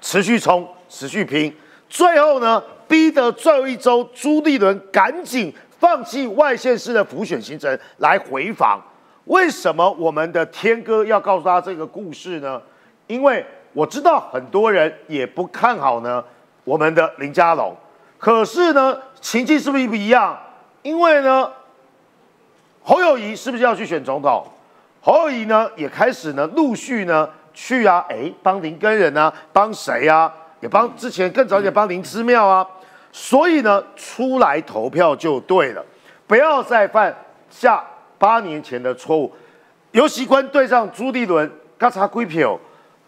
持续冲，持续拼，最后呢，逼得最后一周朱立伦赶紧放弃外县市的浮选行程来回访。为什么我们的天哥要告诉他这个故事呢？因为我知道很多人也不看好呢我们的林佳龙，可是呢，情境是不是不一样？因为呢，侯友谊是不是要去选总统？侯友谊呢也开始呢陆续呢去啊，哎，帮林根人啊，帮谁啊？也帮之前更早一点帮林之妙啊。所以呢，出来投票就对了，不要再犯下八年前的错误。尤其官对上朱立伦，嘎嚓归票，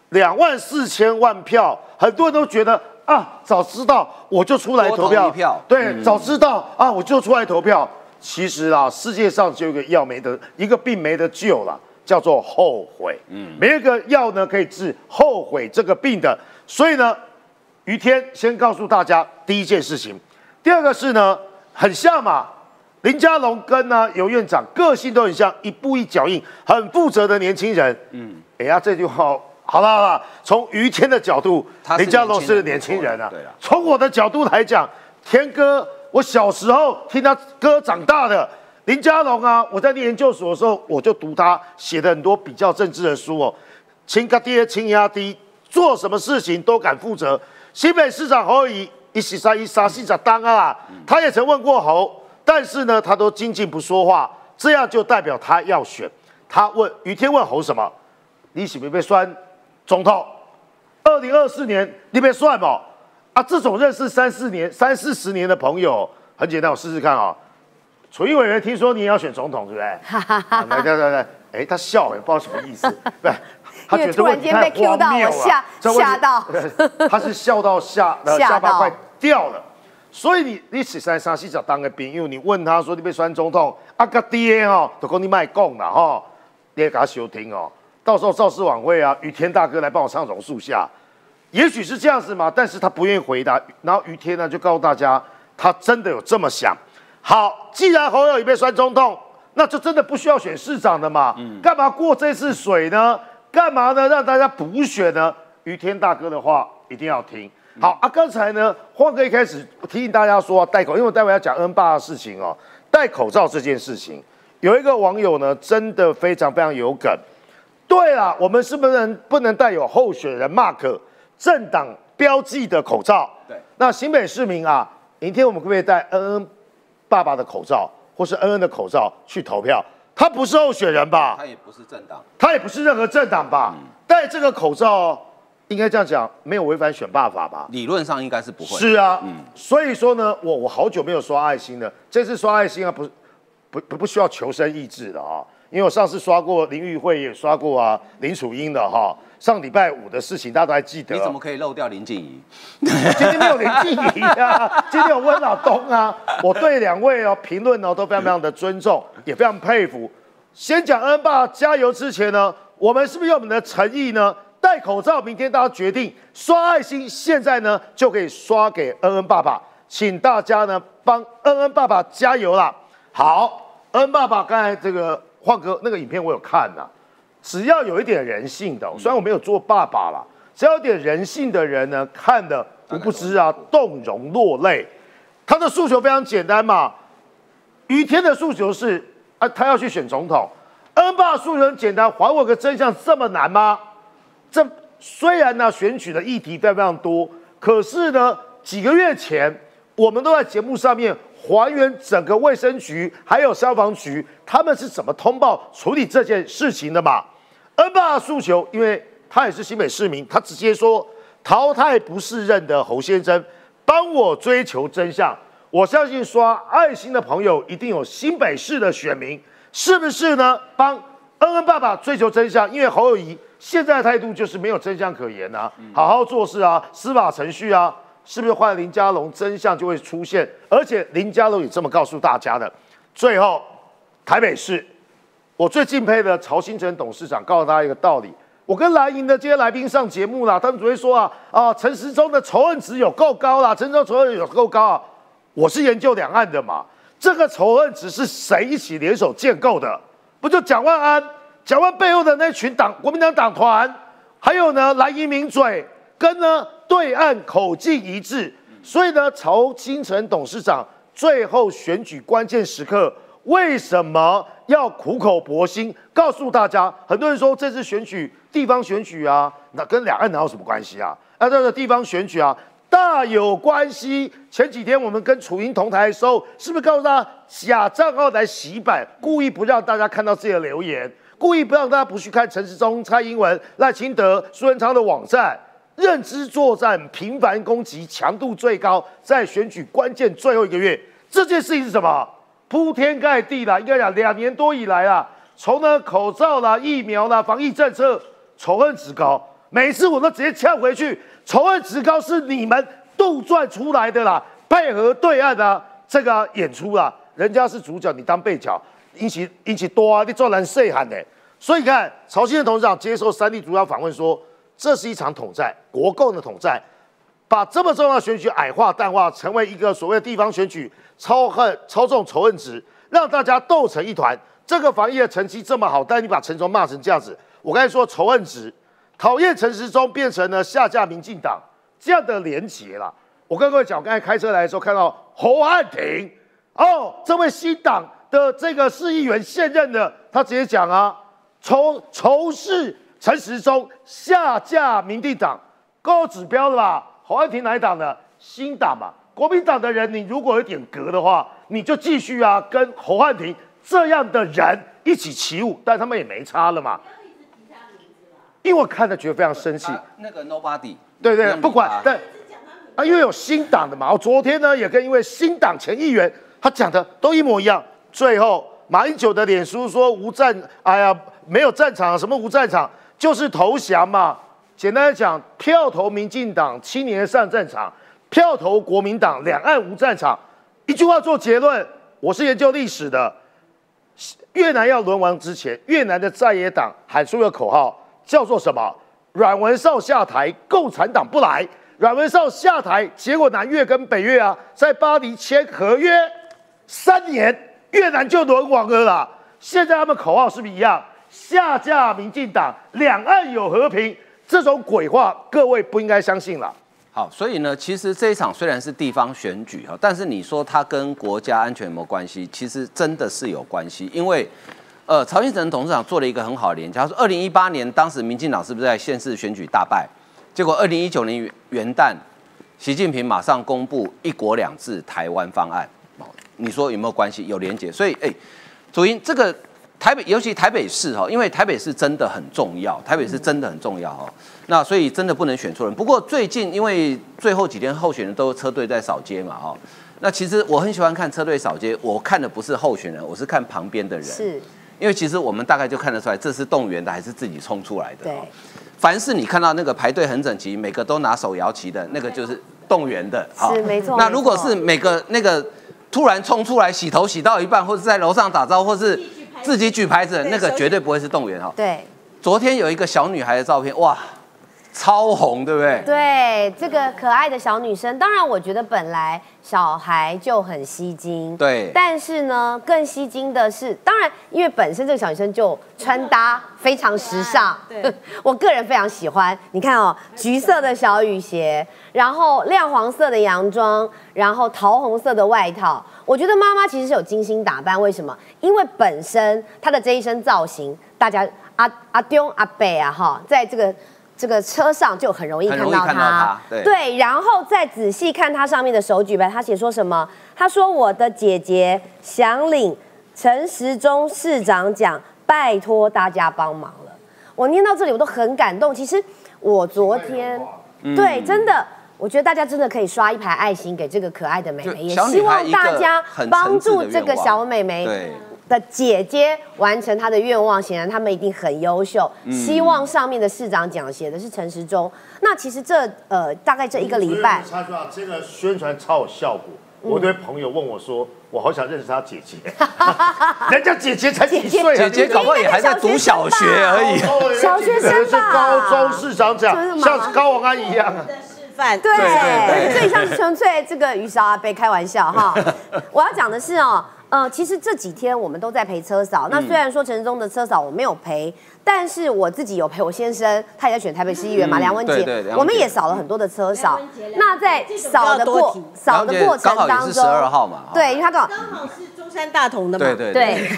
两万四千万票，很多人都觉得啊，早知道我就出来投票。对，嗯早知道啊，我就出来投票。其实啊，世界上就有一个药没得，一个病没得救了，叫做后悔。嗯，没有一个药呢可以治后悔这个病的。所以呢，于天先告诉大家第一件事情，第二个是呢，很像嘛，林佳龙跟呢尤院长个性都很像，一步一脚印，很负责的年轻人。嗯，哎呀，这句话好了好了，从于天的角度林佳龙是年轻人年轻人啊对啊。从我的角度来讲，天哥，我小时候听他歌长大的。林佳龙啊，我在念研究所的时候，我就读他写的很多比较政治的书哦。亲个爹，亲压低，做什么事情都敢负责。新北市长侯友宜一十三一杀市长当啊，他也曾问过侯，但是呢，他都静静不说话，这样就代表他要选。他问于天问侯什么？你喜不被选总统？二零二四年你被算吗？啊，这种认识三四年、三四十年的朋友，很简单，我试试看啊、楚英委员听说你也要选总统，对不对？啊来来来来，哎，他笑，也不知道什么意思，对，他觉得然间被 cue 到了，这问题吓到。对他是笑到下下巴快掉了。所以你你十三三四十当个朋友，你问他说你被选总统，啊个爹哦，都跟你卖讲了哈，你也给他休听哦。到时候造势晚会啊，雨天大哥来帮我唱榕树下，也许是这样子嘛，但是他不愿意回答。然后于天呢就告诉大家，他真的有这么想。好，既然侯友已被选总统，那就真的不需要选市长的嘛，干嘛过这次水呢？干嘛呢？让大家补选呢？于天大哥的话一定要听。好啊，刚才呢，晃哥一开始提醒大家说啊戴口，因为我待会要讲 N 八的事情哦，戴口罩这件事情，有一个网友呢，真的非常非常有梗。对了，我们是不能不能带有候选人 mark 政党标记的口罩？对，那新北市民啊，明天我们可不可以戴恩恩爸爸的口罩，或是恩恩的口罩去投票？他不是候选人吧？他也不是政党，他也不是任何政党吧？戴这个口罩，应该这样讲，没有违反选罢法吧？理论上应该是不会。是啊，嗯所以说呢，我我好久没有刷爱心了，这次刷爱心啊，不是不不不需要求生意志的啊，因为我上次刷过林玉慧，也刷过啊林楚英的哈、上礼拜五的事情大家都还记得。你怎么可以漏掉林静怡？今天没有林静怡啊，今天有温老东啊，我对两位哦评论哦都非常非常的尊重，也非常佩服。先讲恩爸加油之前呢，我们是不是用我们的诚意呢？戴口罩，明天大家决定刷爱心，现在呢就可以刷给恩恩爸爸，请大家呢帮恩恩爸爸加油啦！好，恩恩爸爸刚才这个晃哥那个影片我有看呐、只要有一点人性的，虽然我没有做爸爸啦，只要有点人性的人呢，看的无不知啊，动容落泪。他的诉求非常简单嘛，于天的诉求是啊，他要去选总统。恩爸的诉求很简单，还我个真相，这么难吗？这虽然呢选举的议题非常非常多，可是呢几个月前我们都在节目上面还原整个卫生局还有消防局他们是怎么通报处理这件事情的嘛。恩爸的诉求，因为他也是新北市民，他直接说淘汰不是任的侯先生，帮我追求真相。我相信刷爱心的朋友一定有新北市的选民，是不是呢？帮恩恩爸爸追求真相，因为侯友谊现在的态度就是没有真相可言啊，好好做事啊，司法程序啊，是不是换林佳龙，真相就会出现？而且林佳龙也这么告诉大家的。最后，台北市，我最敬佩的曹新成董事长告诉大家一个道理。我跟蓝营的这些来宾上节目啦，他们只会说啊啊，陈时中的仇恨值有够高啦，陈时中仇恨有够高啊。我是研究两岸的嘛，这个仇恨值是谁一起联手建构的？不就蒋万安？蒋万背后的那群党国民党党团，还有呢蓝营名嘴跟呢对岸口径一致，所以呢曹新成董事长最后选举关键时刻。为什么要苦口婆心告诉大家？很多人说这次选举地方选举啊，那跟两岸哪有什么关系啊？啊，这个地方选举啊，大有关系。前几天我们跟楚英同台的时候，是不是告诉他假账号来洗版，故意不让大家看到自己的留言，故意不让大家不去看陈时中、蔡英文、赖清德、苏文昌的网站？认知作战频繁攻击，强度最高，在选举关键最后一个月，这件事情是什么？铺天盖地啦，应该讲两年多以来啊，从呢口罩啦、疫苗啦、防疫政策，仇恨值高。每次我都直接呛回去，仇恨值高是你们杜撰出来的啦，配合对岸的这个演出啦，人家是主角，你当配角，引起引起多啊，你做人谁喊的？所以你看，朝鲜的董事长接受三立主要访问说，这是一场统战，国共的统战，把这么重要的选举矮化淡化，成为一个所谓地方选举。超恨操纵仇恨值，让大家斗成一团。这个防疫的成绩这么好，但你把陈忠骂成这样子，我刚才说仇恨值，讨厌陈时中变成了下架民进党这样的连结了。我跟各位讲，我刚才开车来的时候看到侯汉廷，哦，这位新党的这个市议员现任的，他直接讲啊，仇仇视陈时中下架民进党，够指标了吧？侯汉廷哪一党的？新党嘛。国民党的人，你如果有点格的话，你就继续啊，跟侯汉廷这样的人一起起舞，但他们也没差了嘛。因为我看的觉得非常生气。那个 Nobody，对对，不管，但啊，因为有新党的嘛。我昨天呢也跟一位新党前议员，他讲的都一模一样。最后马英九的脸书说无战，哎呀，没有战场，什么无战场，就是投降嘛。简单的讲，票投民进党，七年上战场。票投国民党，两岸无战场。一句话做结论，我是研究历史的。越南要沦亡之前，越南的在野党喊出个口号，叫做什么？阮文绍下台，共产党不来。阮文绍下台，结果南越跟北越啊，在巴黎签合约，三年越南就沦亡了啦。现在他们口号是不是一样？下架民进党，两岸有和平，这种鬼话，各位不应该相信了。好，所以呢，其实这一场虽然是地方选举哈，但是你说它跟国家安全有没有关系？其实真的是有关系，因为，呃，曹新成董事长做了一个很好的连接，他说，二零一八年当时民进党是不是在县市选举大败？结果二零一九年元旦，习近平马上公布“一国两制”台湾方案，你说有没有关系？有连接，所以，哎，主因这个。台北，尤其台北市哈，因为台北市真的很重要，台北市真的很重要哈。那所以真的不能选错人。不过最近因为最后几天候选人都车队在扫街嘛哈，那其实我很喜欢看车队扫街，我看的不是候选人，我是看旁边的人。是，因为其实我们大概就看得出来，这是动员的还是自己冲出来的。对。凡是你看到那个排队很整齐，每个都拿手摇旗的那个，就是动员的。是没错。那如果是每个那个突然冲出来洗头洗到一半，或者在楼上打招呼，或是。自己举牌子，那个绝对不会是动员哈。对，昨天有一个小女孩的照片，哇，超红，对不对？对，这个可爱的小女生，当然我觉得本来小孩就很吸睛，对。但是呢，更吸睛的是，当然因为本身这个小女生就穿搭非常时尚，对，我个人非常喜欢。你看哦，橘色的小雨鞋，然后亮黄色的洋装，然后桃红色的外套。我觉得妈妈其实是有精心打扮，为什么？因为本身她的这一身造型，大家阿阿丢阿贝啊哈，在这个这个车上就很容易看到她。对，然后再仔细看她上面的手举牌，她写说什么？她说：“我的姐姐想领陈时中市长奖，拜托大家帮忙了。”我念到这里我都很感动。其实我昨天对真的。我觉得大家真的可以刷一排爱心给这个可爱的妹妹，也希望大家帮助这个小妹妹。的姐姐完成她的愿望，显然他们一定很优秀。嗯希望上面的市长奖写的是陈时中。那其实这呃大概这一个礼拜，插句话，这个宣传超有效果。我的朋友问我说：“我好想认识他姐姐，人家姐姐才几岁啊？姐姐搞不好也还在读小学而已。小学生是吧高中市长奖像高王安一样啊。对，最像是纯粹这个雨刷阿贝开玩笑哈。我要讲的是哦，呃，其实这几天我们都在陪车嫂。那虽然说陈时中的车嫂我没有陪，但是我自己有陪我先生，他也在选台北市议员嘛，嗯梁文杰我们也扫了很多的车嫂梁文杰。那在扫的过扫的过程刚好也当中，是十二号嘛，对，因为他刚好刚好是中山大同的嘛，对对对，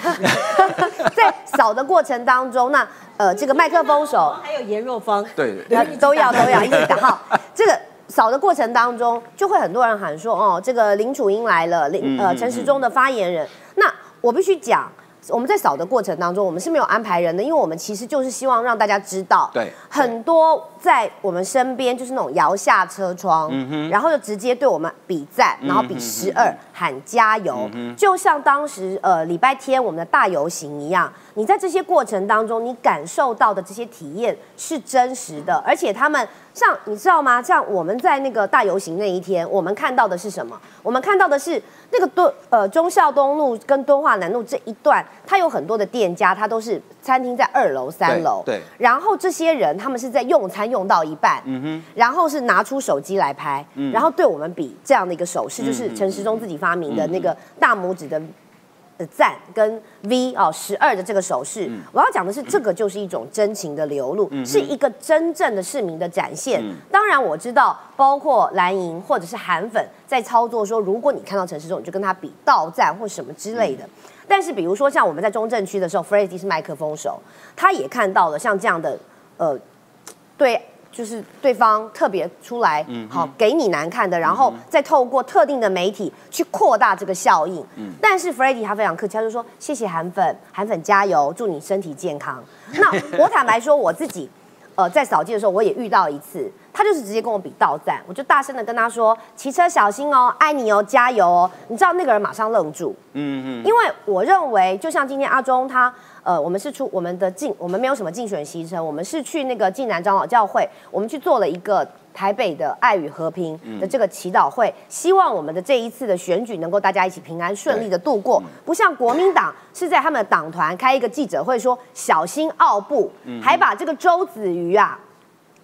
在扫的过程当中，那呃这个麦克风手还有颜若芳，对对都要都要 一起打哈。这个扫的过程当中，就会很多人喊说，哦，这个林楚英来了，林呃嗯陈时中的发言人。那我必须讲。我们在扫的过程当中，我们是没有安排人的，因为我们其实就是希望让大家知道，对很多在我们身边就是那种摇下车窗，嗯然后就直接对我们比赞，然后比十二、喊加油，就像当时呃礼拜天我们的大游行一样，你在这些过程当中，你感受到的这些体验是真实的，而且他们像你知道吗？像我们在那个大游行那一天，我们看到的是什么？我们看到的是那个敦呃忠孝东路跟敦化南路这一段，它有很多的店家，它都是餐厅在二楼、三楼，对对。然后这些人他们是在用餐用到一半，然后是拿出手机来拍，然后对我们比这样的一个手势，就是陈时中自己发明的那个大拇指的。的赞跟 V 哦十二的这个手势，我要讲的是，这个就是一种真情的流露，是一个真正的市民的展现。当然我知道，包括蓝营或者是韩粉在操作说，如果你看到陈时中，你就跟他比倒赞或什么之类的。但是比如说像我们在中正区的时候 f r e d d y 是麦克风手，他也看到了像这样的呃对，就是对方特别出来，好给你难看的，然后再透过特定的媒体去扩大这个效应。但是 f r e d d y 他非常客气，他就说谢谢韩粉，韩粉加油，祝你身体健康。那我坦白说，我自己。呃，在扫街的时候，我也遇到一次，他就是直接跟我比倒赞，我就大声的跟他说：“骑车小心哦，爱你哦，加油哦。”你知道那个人马上愣住，嗯嗯，因为我认为，就像今天阿中他，呃，我们是出我们的竞，我们没有什么竞选行程，我们是去那个晋南长老教会，我们去做了一个台北的爱与和平的这个祈祷会，希望我们的这一次的选举能够大家一起平安顺利的度过，不像国民党是在他们的党团开一个记者会说小心奥布，还把这个周子瑜啊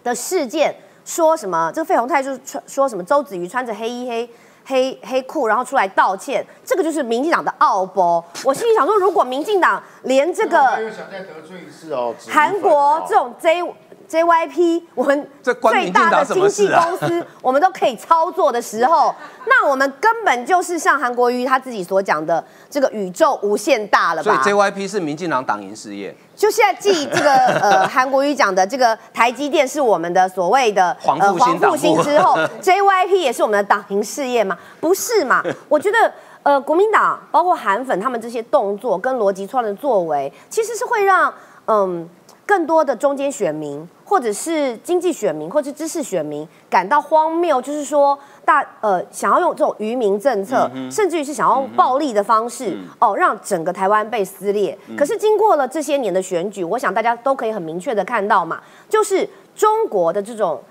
的事件说什么？这个费鸿泰就是穿说什么周子瑜穿着黑衣黑黑黑裤，然后出来道歉，这个就是民进党的奥博。我心里想说，如果民进党连这个 又想再得罪一次哦，韩国这种 J JYP 我们最大的经纪公司，我们都可以操作的时候，那我们根本就是像韩国瑜他自己所讲的，这个宇宙无限大了吧所以？JYP 是民进党党营事业，就现在记这个 呃韩国瑜讲的这个台积电是我们的所谓的黄复兴之后，JYP 也是我们的党营事业嘛？不是嘛？我觉得呃国民党包括韩粉他们这些动作跟逻辑串的作为，其实是会让嗯更多的中间选民或者是经济选民或者是知识选民感到荒谬，就是说大呃想要用这种愚民政策，甚至于是想要用暴力的方式、哦，让整个台湾被撕裂。可是经过了这些年的选举，我想大家都可以很明确的看到嘛，就是中国的这种。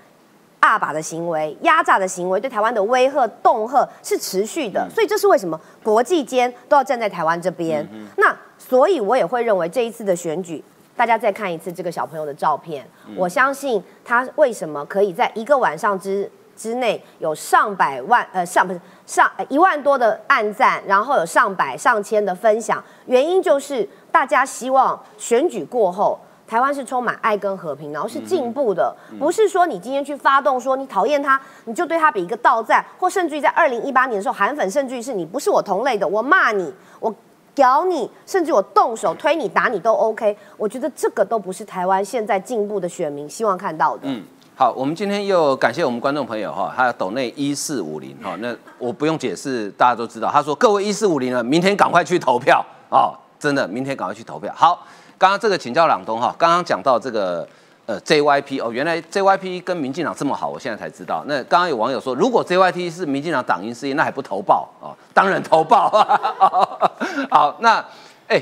阿把的行为、压榨的行为，对台湾的威吓、恫吓是持续的，所以这是为什么国际间都要站在台湾这边。那所以我也会认为这一次的选举，大家再看一次这个小朋友的照片，我相信他为什么可以在一个晚上之之内有上百万呃上不是上呃一万多的暗赞，然后有上百上千的分享，原因就是大家希望选举过后。台湾是充满爱跟和平，然后是进步的，不是说你今天去发动说你讨厌他，你就对他比一个倒赞，或甚至于在二零一八年的时候，韩粉甚至于是你不是我同类的，我骂你，我屌你，甚至我动手推你打你都 OK。我觉得这个都不是台湾现在进步的选民希望看到的。嗯，好，我们今天又感谢我们观众朋友哈，还有斗内一四五零哈，那我不用解释，大家都知道。他说各位一四五零呢，明天赶快去投票哦，真的，明天赶快去投票。好，刚刚这个请教朗东哈，刚刚讲到这个呃 JYP 哦，原来 JYP 跟民进党这么好，我现在才知道。那刚刚有网友说，如果 JYP 是民进党党营事业，那还不投报哦？当然投报。好，那哎，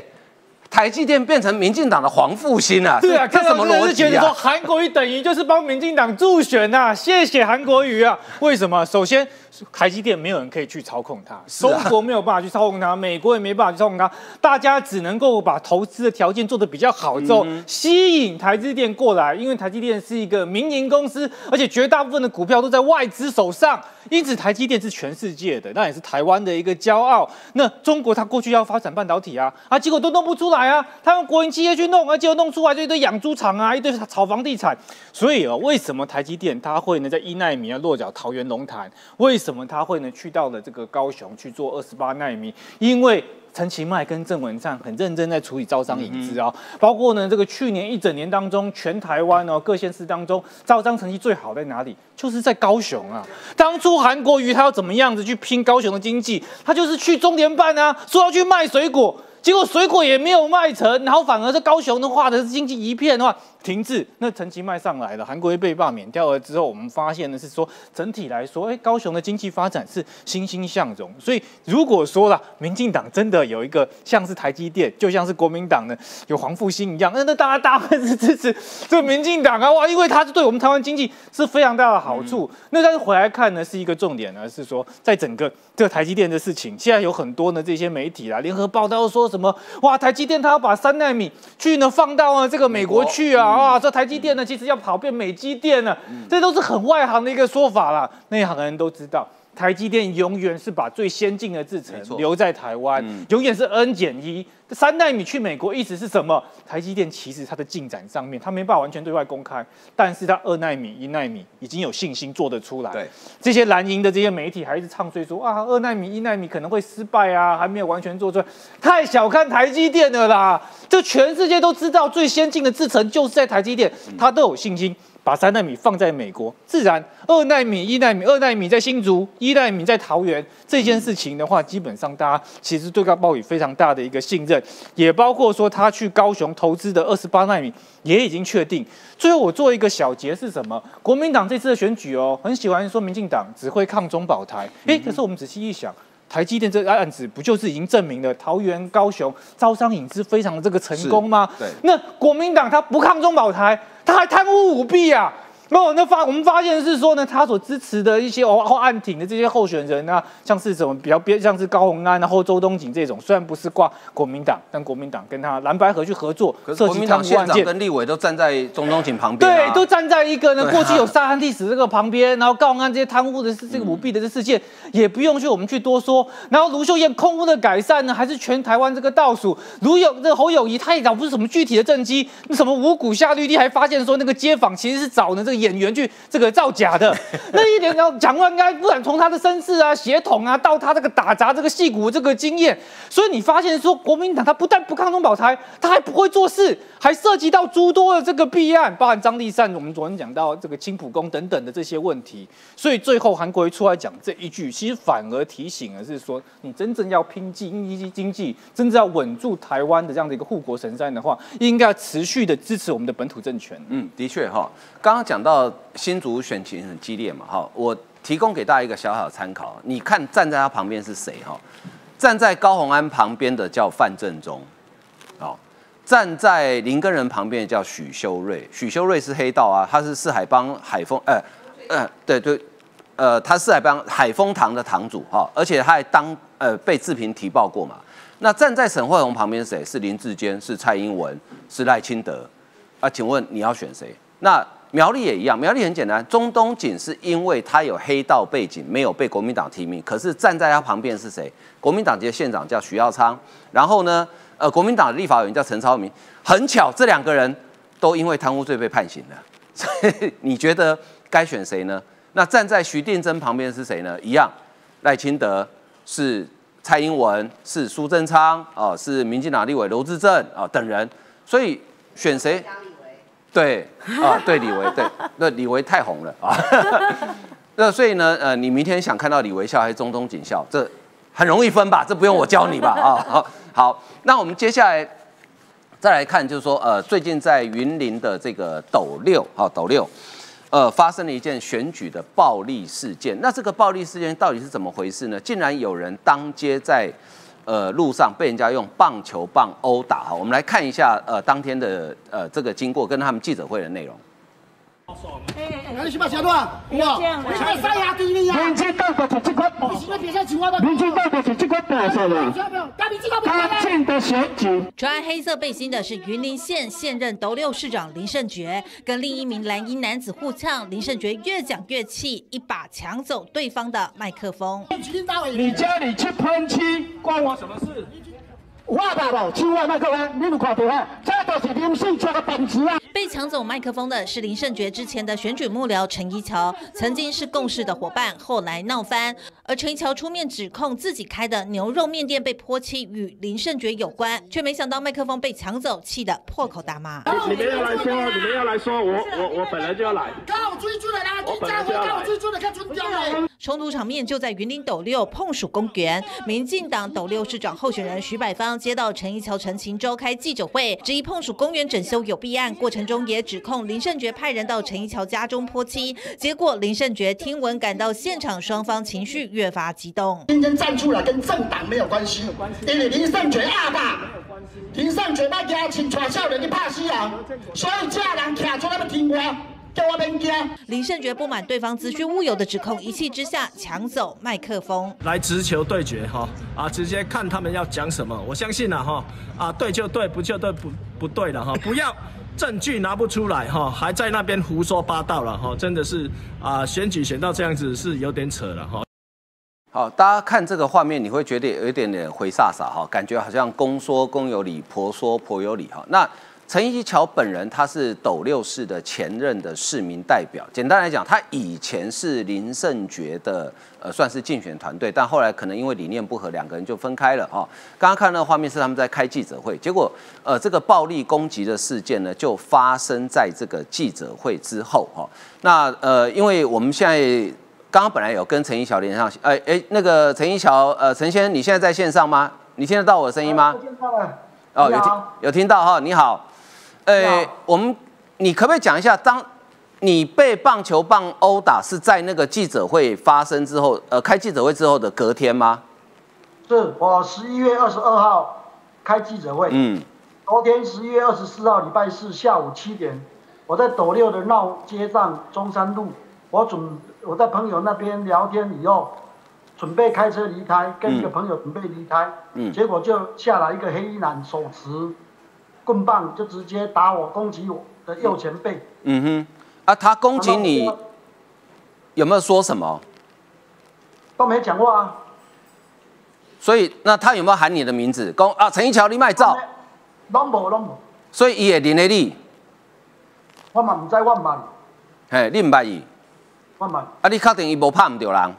台积电变成民进党的黄复兴啊？对啊，看什么逻辑是觉得说啊？韩国瑜等于就是帮民进党助选呐、谢谢韩国瑜啊！为什么？首先。台积电没有人可以去操控它，中国没有办法去操控它，美国也没办法去操控它，大家只能够把投资的条件做得比较好之后，吸引台积电过来，因为台积电是一个民营公司，而且绝大部分的股票都在外资手上，因此台积电是全世界的，那也是台湾的一个骄傲。那中国它过去要发展半导体啊，啊，结果都弄不出来啊，他用国营企业去弄，而结果弄出来就一堆养猪场啊，一堆炒房地产。所以啊，为什么台积电它会呢在一纳米啊落脚桃园龙潭？为什么它会呢去到了这个高雄去做二十八纳米？因为陈其迈跟郑文灿很认真在处理招商引资啊，包括呢这个去年一整年当中，全台湾哦各县市当中招商成绩最好在哪里？就是在高雄啊。当初韩国瑜他要怎么样子去拼高雄的经济？他就是去中联办啊，说要去卖水果。结果水果也没有卖成，然后反而是高雄的话的经济一片的话停滞。那陈其迈上来了，韩国被罢免掉了之后，我们发现的是说，整体来说，哎，高雄的经济发展是欣欣向荣。所以如果说了，民进党真的有一个像是台积电，就像是国民党呢有黄复兴一样，那那大家大部分是支持 这民进党啊，哇，因为它是对我们台湾经济是非常大的好处。那但是回来看呢，是一个重点呢，是说在整个这个台积电的事情，现在有很多呢这些媒体啦，联合报道说。什么？哇！台积电它要把三纳米去呢放到啊这个美国去啊！哇！这台积电呢其实要跑遍美积电了，这都是很外行的一个说法啦。内行的人都知道，台积电永远是把最先进的制程留在台湾，永远是 N 减一。三纳米去美国意思是什么？台积电其实它的进展上面，它没办法完全对外公开，但是它二纳米、一纳米已经有信心做得出来。对，这些蓝营的这些媒体还一直唱衰说啊，二纳米、一纳米可能会失败啊，还没有完全做出来，太小看台积电了啦！这全世界都知道，最先进的制程就是在台积电，它都有信心。把三纳米放在美国，自然二纳米、一纳米、二纳米在新竹，一纳米在桃园这件事情的话，基本上大家其实对他抱以非常大的一个信任，也包括说他去高雄投资的二十八纳米也已经确定。最后我做一个小结是什么？国民党这次的选举哦，很喜欢说民进党只会抗中保台，哎，可是我们仔细一想。台积电这个案子不就是已经证明了桃园、高雄招商引资非常的这个成功吗？对，那国民党他不抗中保台，他还贪污舞弊啊！哦，那发我们发现是说呢，他所支持的一些哦后暗挺的这些候选人啊，像是什么比较边，像是高虹安，然后周东锦这种，虽然不是挂国民党，但国民党跟他蓝白河去合作，可是国民党县长跟立委都站在周东锦旁边，对，都站在一个呢过去有杀汉历史这个旁边，然后高虹安这些贪污的是这个舞弊的这事件，也不用去我们去多说。然后卢秀燕空屋的改善呢，还是全台湾这个倒数。卢友这侯友谊他也找不出什么具体的政绩，那什么五股下绿地，还发现说那个街坊其实是找呢这个演员去这个造假的，那一点要蒋万安，不管从他的身世啊、血统啊，到他这个打砸这个戏骨这个经验，所以你发现说国民党他不但不抗中保台，他还不会做事，还涉及到诸多的这个弊案，包含张立善，我们昨天讲到这个青浦宫等等的这些问题，所以最后韩国瑜出来讲这一句，其实反而提醒的是说，你真正要拼经济经济，真正要稳住台湾的这样的一个护国神山的话，应该要持续的支持我们的本土政权。嗯，的确哈，刚刚讲到新竹选情很激烈嘛，哈，我提供给大家一个小小的参考，你看站在他旁边是谁哈？站在高虹安旁边的叫范正中，好，站在林根人旁边的叫许修睿，许修睿是黑道啊，他是四海帮海丰，呃，呃，对对，呃，他是四海帮海丰堂的堂主哈，而且他还当呃被志平提报过嘛。那站在沈惠宏旁边是谁？是林志坚，是蔡英文，是赖清德啊？请问你要选谁？那苗栗也一样，苗栗很简单，中东锦是因为他有黑道背景，没有被国民党提名，可是站在他旁边是谁？国民党籍的县长叫徐耀昌，然后呢，呃，国民党的立法委员叫陈超明，很巧，这两个人都因为贪污罪被判刑了，所以你觉得该选谁呢？那站在徐定珍旁边是谁呢？一样，赖清德是蔡英文，是苏贞昌啊，是民进党立委刘志正啊等人，所以选谁？对啊，对李维，对，那李维太红了啊。那所以呢，呃，你明天想看到李维笑还是中东锦笑，这很容易分吧？这不用我教你吧？啊，好，那我们接下来再来看，就是说，呃，最近在云林的这个斗六，好，斗六，呃，发生了一件选举的暴力事件。那这个暴力事件到底是怎么回事呢？竟然有人当街在呃路上被人家用棒球棒殴打哈。我们来看一下呃当天的呃这个经过跟他们记者会的内容。你是把钱多啊？有啊，你是把塞牙给你你？民进党就是这个白色的，他进的选举。穿黑色背心的是云林县现任斗六市长林胜觉，跟另一名蓝衣男子互呛，林胜觉越讲越气，一把抢走对方的麦克风。你家里去喷漆，关我什么事？我大了，抢我麦克风，你有看到啊？这都是林胜觉的本事啊！被抢走麦克风的是林胜觉之前的选举幕僚陈一桥，曾经是共事的伙伴，后来闹翻。而陈一桥出面指控自己开的牛肉面店被泼漆与林胜觉有关，却没想到麦克风被抢走，气得破口大骂。你们要来说，你们要来说，我我我本来就要来。靠追追的啦，追家伙靠追追的，看春江嘞。冲突场面就在云林斗六碰鼠公园，民进党斗六市长候选人徐百芳接到陈一桥陈情召开记者会，质疑碰鼠公园整修有弊案，过程中也指控林胜觉派人到陈一桥家中泼漆，结果林胜觉听闻赶到现场，双方情绪越发激动。今天站出来跟政党没有关系，因为林胜觉阿爸，林胜觉把家亲带少年去拍死人，所以这人徛出来要听话。叫我免惊。林胜觉不满对方子虚乌有的指控，一气之下抢走麦克风，来直球对决哈啊，直接看他们要讲什么。我相信了哈啊，对就对，不就对不不对了哈，不要证据拿不出来哈，还在那边胡说八道了哈，真的是啊，选举选到这样子是有点扯了哈。好，大家看这个画面，你会觉得有一点点回煞煞哈，感觉好像公说公有理，婆说婆有理哈。那陈一桥本人他是斗六市的前任的市民代表，简单来讲，他以前是林胜觉的呃算是竞选团队，但后来可能因为理念不合，两个人就分开了哈。刚刚看那个画面是他们在开记者会，结果呃这个暴力攻击的事件呢就发生在这个记者会之后哈。那呃因为我们现在刚刚本来有跟陈一桥连上，哎哎那个陈一桥呃陈先你现在在线上吗？你听得到我的声音吗？哦有听有听到哈，你好。呃，我们，你可不可以讲一下，当你被棒球棒殴打是在那个记者会发生之后，呃，开记者会之后的隔天吗？是我十一月二十二号开记者会，嗯，昨天十一月二十四号礼拜四下午七点，我在斗六的闹街上中山路，我准我在朋友那边聊天以后，准备开车离开，跟一个朋友准备离开，嗯，结果就下来一个黑衣男手持。棍棒就直接打我，攻击我的右前背。嗯哼，啊，他攻击你，有没有说什么？都没讲话啊。所以，那他有没有喊你的名字？公啊，陈一桥，你卖照。拢无，拢无。所以，伊会认得你。我嘛唔知，我唔捌。嘿，你唔捌伊？我唔捌。啊，你确定伊无拍唔着人？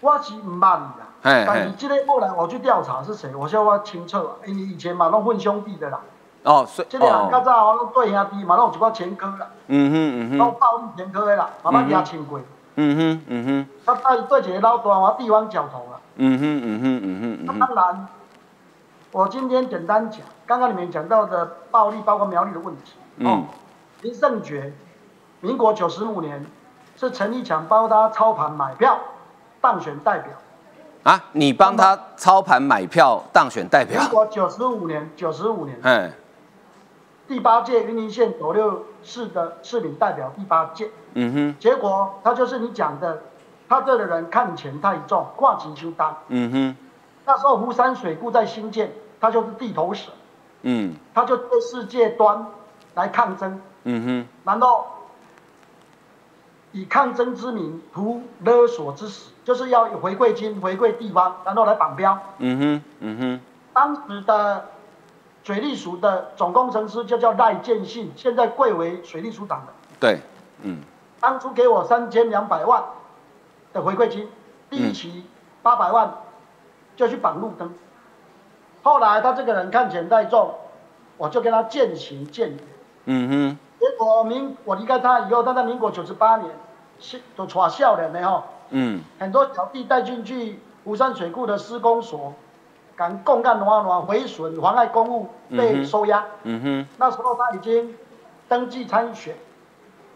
我是唔捌。但是这个后来我去调查是谁，我说我清楚，因为以前嘛拢混兄弟的啦。哦，所以这个人较早拢对兄弟嘛拢有一寡前科啦。嗯哼嗯哼。拢暴力前科的啦，慢慢压清过。嗯哼嗯哼。他对对一个老大我地方教头啦。嗯哼嗯哼嗯哼。当然，我今天简单讲，刚刚你们讲到的暴力，包括苗栗的问题。嗯。林胜觉，民国九十五年是陈立强帮他操盘买票当选代表。啊！你帮他操盘买票当选代表。民国九十五年，九十五年，嗯，第八届云林县斗六市的市民代表第八届。嗯哼。结果他就是你讲的，他这个人看钱太重，挂钱就单。嗯哼。那时候湖山水库在新建，他就是地头蛇。嗯。他就对世界端来抗争。嗯哼。然后以抗争之名图勒索之实。就是要回馈金、回馈地方，然后来绑标。嗯哼，嗯哼。当时的水利署的总工程师就叫赖建信，现在贵为水利署长的。对，嗯。当初给我三千两百万的回馈金，第一期八百万就去绑路灯。后来他这个人看钱太重，我就跟他渐行渐远。嗯哼。结果民我离开他以后，他在民国九十八年是都闯笑脸的哈。嗯，很多小弟带进去湖山水库的施工所，敢共干乱乱毁损妨碍公务被收押。嗯哼，那时候他已经登记参选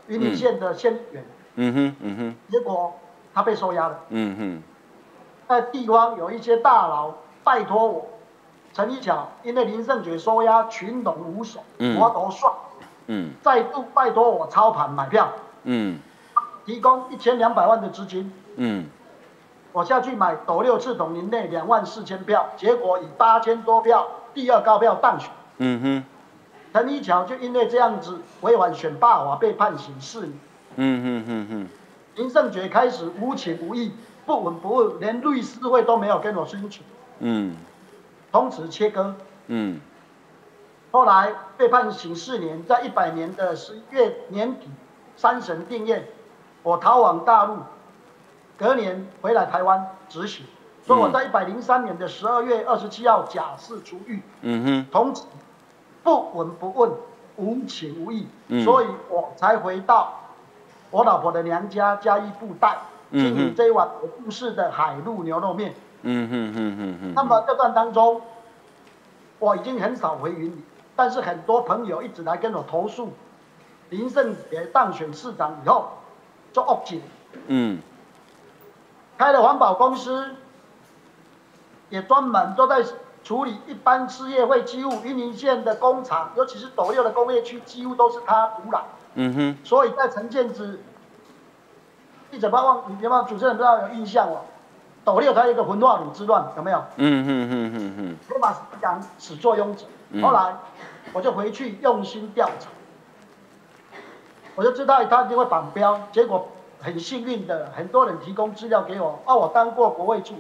云林县的县议员。嗯哼，嗯哼，结果他被收押了。嗯哼，在地方有一些大佬拜托我，陈一巧因为林胜觉收押群龙无首，我都算，嗯，再度拜托我操盘买票，嗯，提供一千两百万的资金，嗯，我下去买斗六次统林内两万四千票，结果以八千多票第二高票当选，嗯哼，陈一桥就因为这样子违反选罢法被判刑四年，嗯哼哼哼，林胜觉开始无情无义。不稳不问，连律师会都没有跟我申请，嗯，从此切割，嗯，后来被判刑四年，在一百年的十一月年底，三审定验，我逃往大陆，隔年回来台湾执行，所以我在一百零三年的十二月二十七号假释出狱，嗯哼，从此不闻不问，无情无义，所以我才回到我老婆的娘家嘉义布袋。经营这一碗我故事的海陆牛肉面。嗯哼哼哼哼。那么这段当中，我已经很少回云里，但是很多朋友一直来跟我投诉，林胜杰当选市长以后做恶警。嗯。开了环保公司，也专门都在处理一般事业会几乎云林县的工厂，尤其是斗六的工业区，几乎都是他污染。嗯哼。所以在陈建之。记者报忘，你别忘，主持人不知道有印象哦。斗六他有一个文化炉之乱，有没有？嗯嗯嗯嗯嗯。罗马讲始作俑者，后来我就回去用心调查，我就知道他一定会绑标。结果很幸运的，很多人提供资料给我。哦，我当过国卫处，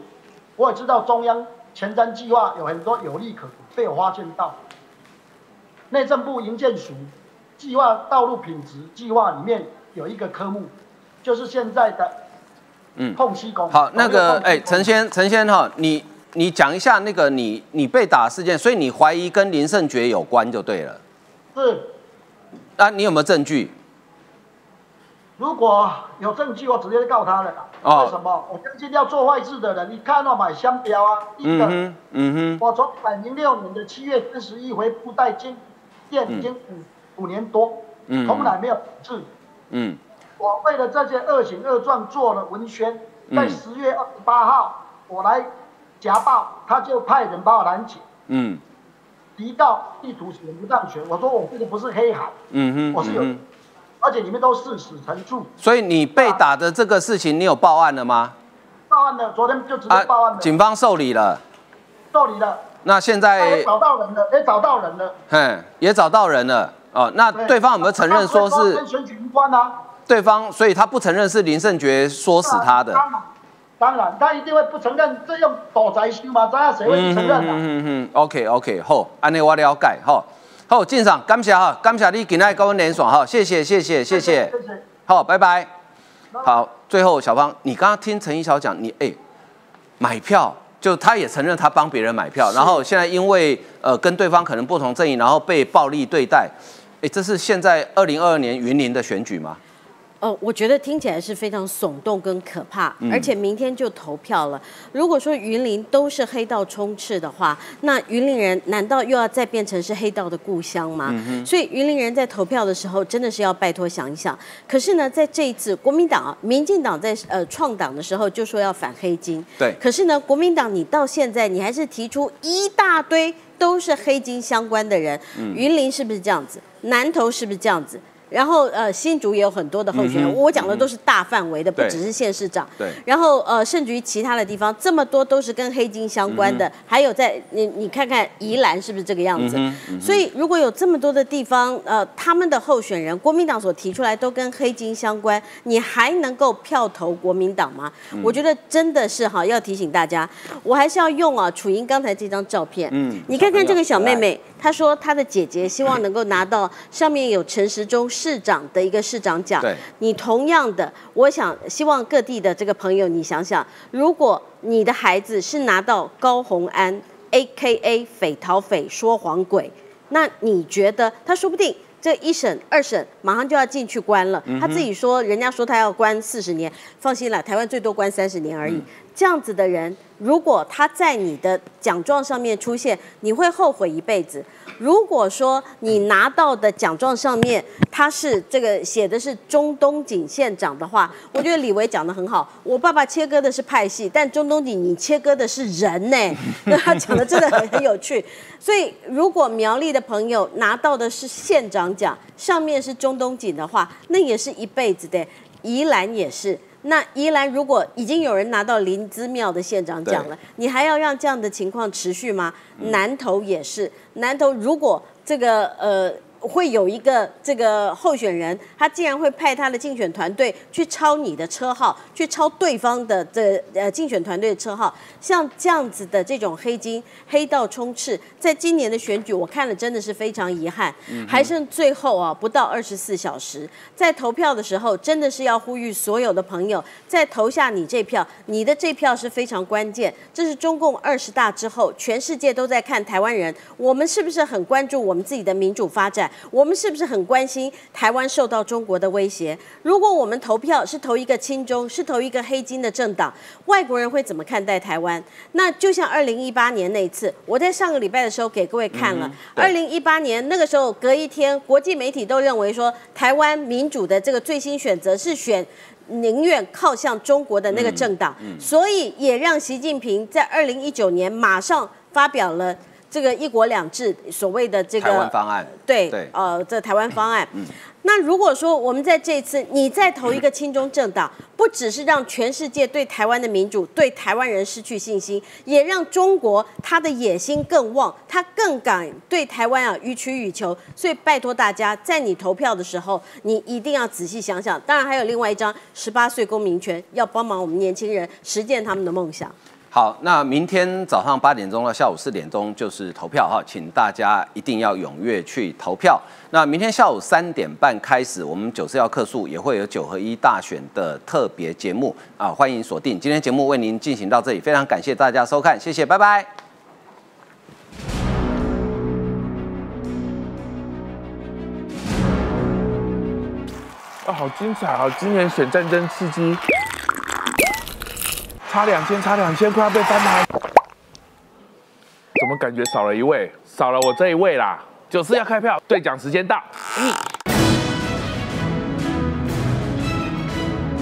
我也知道中央前瞻计划有很多有利可图，被我发现到。内政部营建署计划道路品质计划里面有一个科目。就是现在的，嗯，空隙工。好，那个，哎，陈先，陈先哈，你你讲一下那个你你被打事件，所以你怀疑跟林胜觉有关就对了。是。那你有没有证据？如果有证据，我直接告他了。哦。为什么？我相信要做坏事的人，你看到买香标啊，一个，嗯哼，我从一百零六年的七月三十一回布袋金店已经五五年多，嗯，从来没有治，嗯。我为了这些恶行恶状做了文宣，在十月二十八号，我来夹报，他就派人把我拦截，嗯，提到地图选不当选，我说我这个不是黑海，嗯哼，我是有，而且里面都事实陈述。所以你被打的这个事情，你有报案了吗？报案了，昨天就直接报案了。警方受理了，受理了。那现在找到人了，也找到人了，嗯，也找到人了。哦，那对方有没有承认说是跟选举无关啊？对方，所以他不承认是林胜觉说死他的。当然，他一定会不承认，这用躲宅修嘛？这样谁会承认啊？嗯嗯嗯，OK OK，好，安尼我了解，好，好，敬上，感谢哈，感谢你今天跟我连爽哈，谢谢谢谢谢谢，好，拜拜。好，最后小芳，你刚刚听陈一桥讲，你哎，买票就他也承认他帮别人买票，然后现在因为呃跟对方可能不同阵营，然后被暴力对待，哎，这是现在二零二二年云林的选举吗？哦，我觉得听起来是非常耸动跟可怕，而且明天就投票了。如果说云林都是黑道充斥的话，那云林人难道又要再变成是黑道的故乡吗？所以云林人在投票的时候，真的是要拜托想一想。可是呢，在这一次国民党、民进党在呃创党的时候就说要反黑金，对。可是呢，国民党你到现在你还是提出一大堆都是黑金相关的人，云林是不是这样子？南投是不是这样子？然后呃，新竹也有很多的候选人，我讲的都是大范围的，不只是县市长。对。然后呃，甚至于其他的地方，这么多都是跟黑金相关的，还有在你你看看宜兰是不是这个样子？所以如果有这么多的地方，呃，他们的候选人，国民党所提出来都跟黑金相关，你还能够票投国民党吗？我觉得真的是哈，要提醒大家，我还是要用啊楚英刚才这张照片，嗯，你看看这个小妹妹。她说她的姐姐希望能够拿到上面有陈时中市长的一个市长奖。你同样的，我想希望各地的这个朋友，你想想，如果你的孩子是拿到高红安 （A.K.A. 匪逃匪说谎鬼），那你觉得他说不定？这一审、二审马上就要进去关了。他自己说，人家说他要关四十年，放心了，台湾最多关三十年而已。这样子的人，如果他在你的奖状上面出现，你会后悔一辈子。如果说你拿到的奖状上面他是这个写的是中东锦县长的话，我觉得李维讲的很好。我爸爸切割的是派系，但中东锦你切割的是人呢，那他讲的真的很很有趣。所以如果苗栗的朋友拿到的是县长奖，上面是中东锦的话，那也是一辈子的。宜兰也是。那宜兰如果已经有人拿到林芝庙的县长奖了，你还要让这样的情况持续吗？南投也是，南投如果这个呃。会有一个这个候选人，他竟然会派他的竞选团队去抄你的车号，去抄对方的这呃竞选团队的车号，像这样子的这种黑金黑道充斥，在今年的选举，我看了真的是非常遗憾。还剩最后啊，不到二十四小时，在投票的时候，真的是要呼吁所有的朋友，在投下你这票，你的这票是非常关键。这是中共二十大之后，全世界都在看台湾人，我们是不是很关注我们自己的民主发展？我们是不是很关心台湾受到中国的威胁？如果我们投票是投一个亲中，是投一个黑金的政党，外国人会怎么看待台湾？那就像二零一八年那一次，我在上个礼拜的时候给各位看了。二零一八年那个时候，隔一天，国际媒体都认为说，台湾民主的这个最新选择是选宁愿靠向中国的那个政党，所以也让习近平在二零一九年马上发表了。这个一国两制所谓的这个台湾方案，对，呃，这台湾方案。那如果说我们在这一次你再投一个亲中政党，不只是让全世界对台湾的民主、对台湾人失去信心，也让中国他的野心更旺，他更敢对台湾啊予取予求。所以拜托大家，在你投票的时候，你一定要仔细想想。当然还有另外一张十八岁公民权，要帮忙我们年轻人实践他们的梦想。好，那明天早上八点钟到下午四点钟就是投票哈，请大家一定要踊跃去投票。那明天下午三点半开始，我们九四要客数也会有九合一大选的特别节目啊，欢迎锁定。今天节目为您进行到这里，非常感谢大家收看，谢谢，拜拜。啊，好精彩啊！今年选战争刺激。差两千，差两千，快要被翻盘。怎么感觉少了一位？少了我这一位啦！九四要开票，兑奖时间到。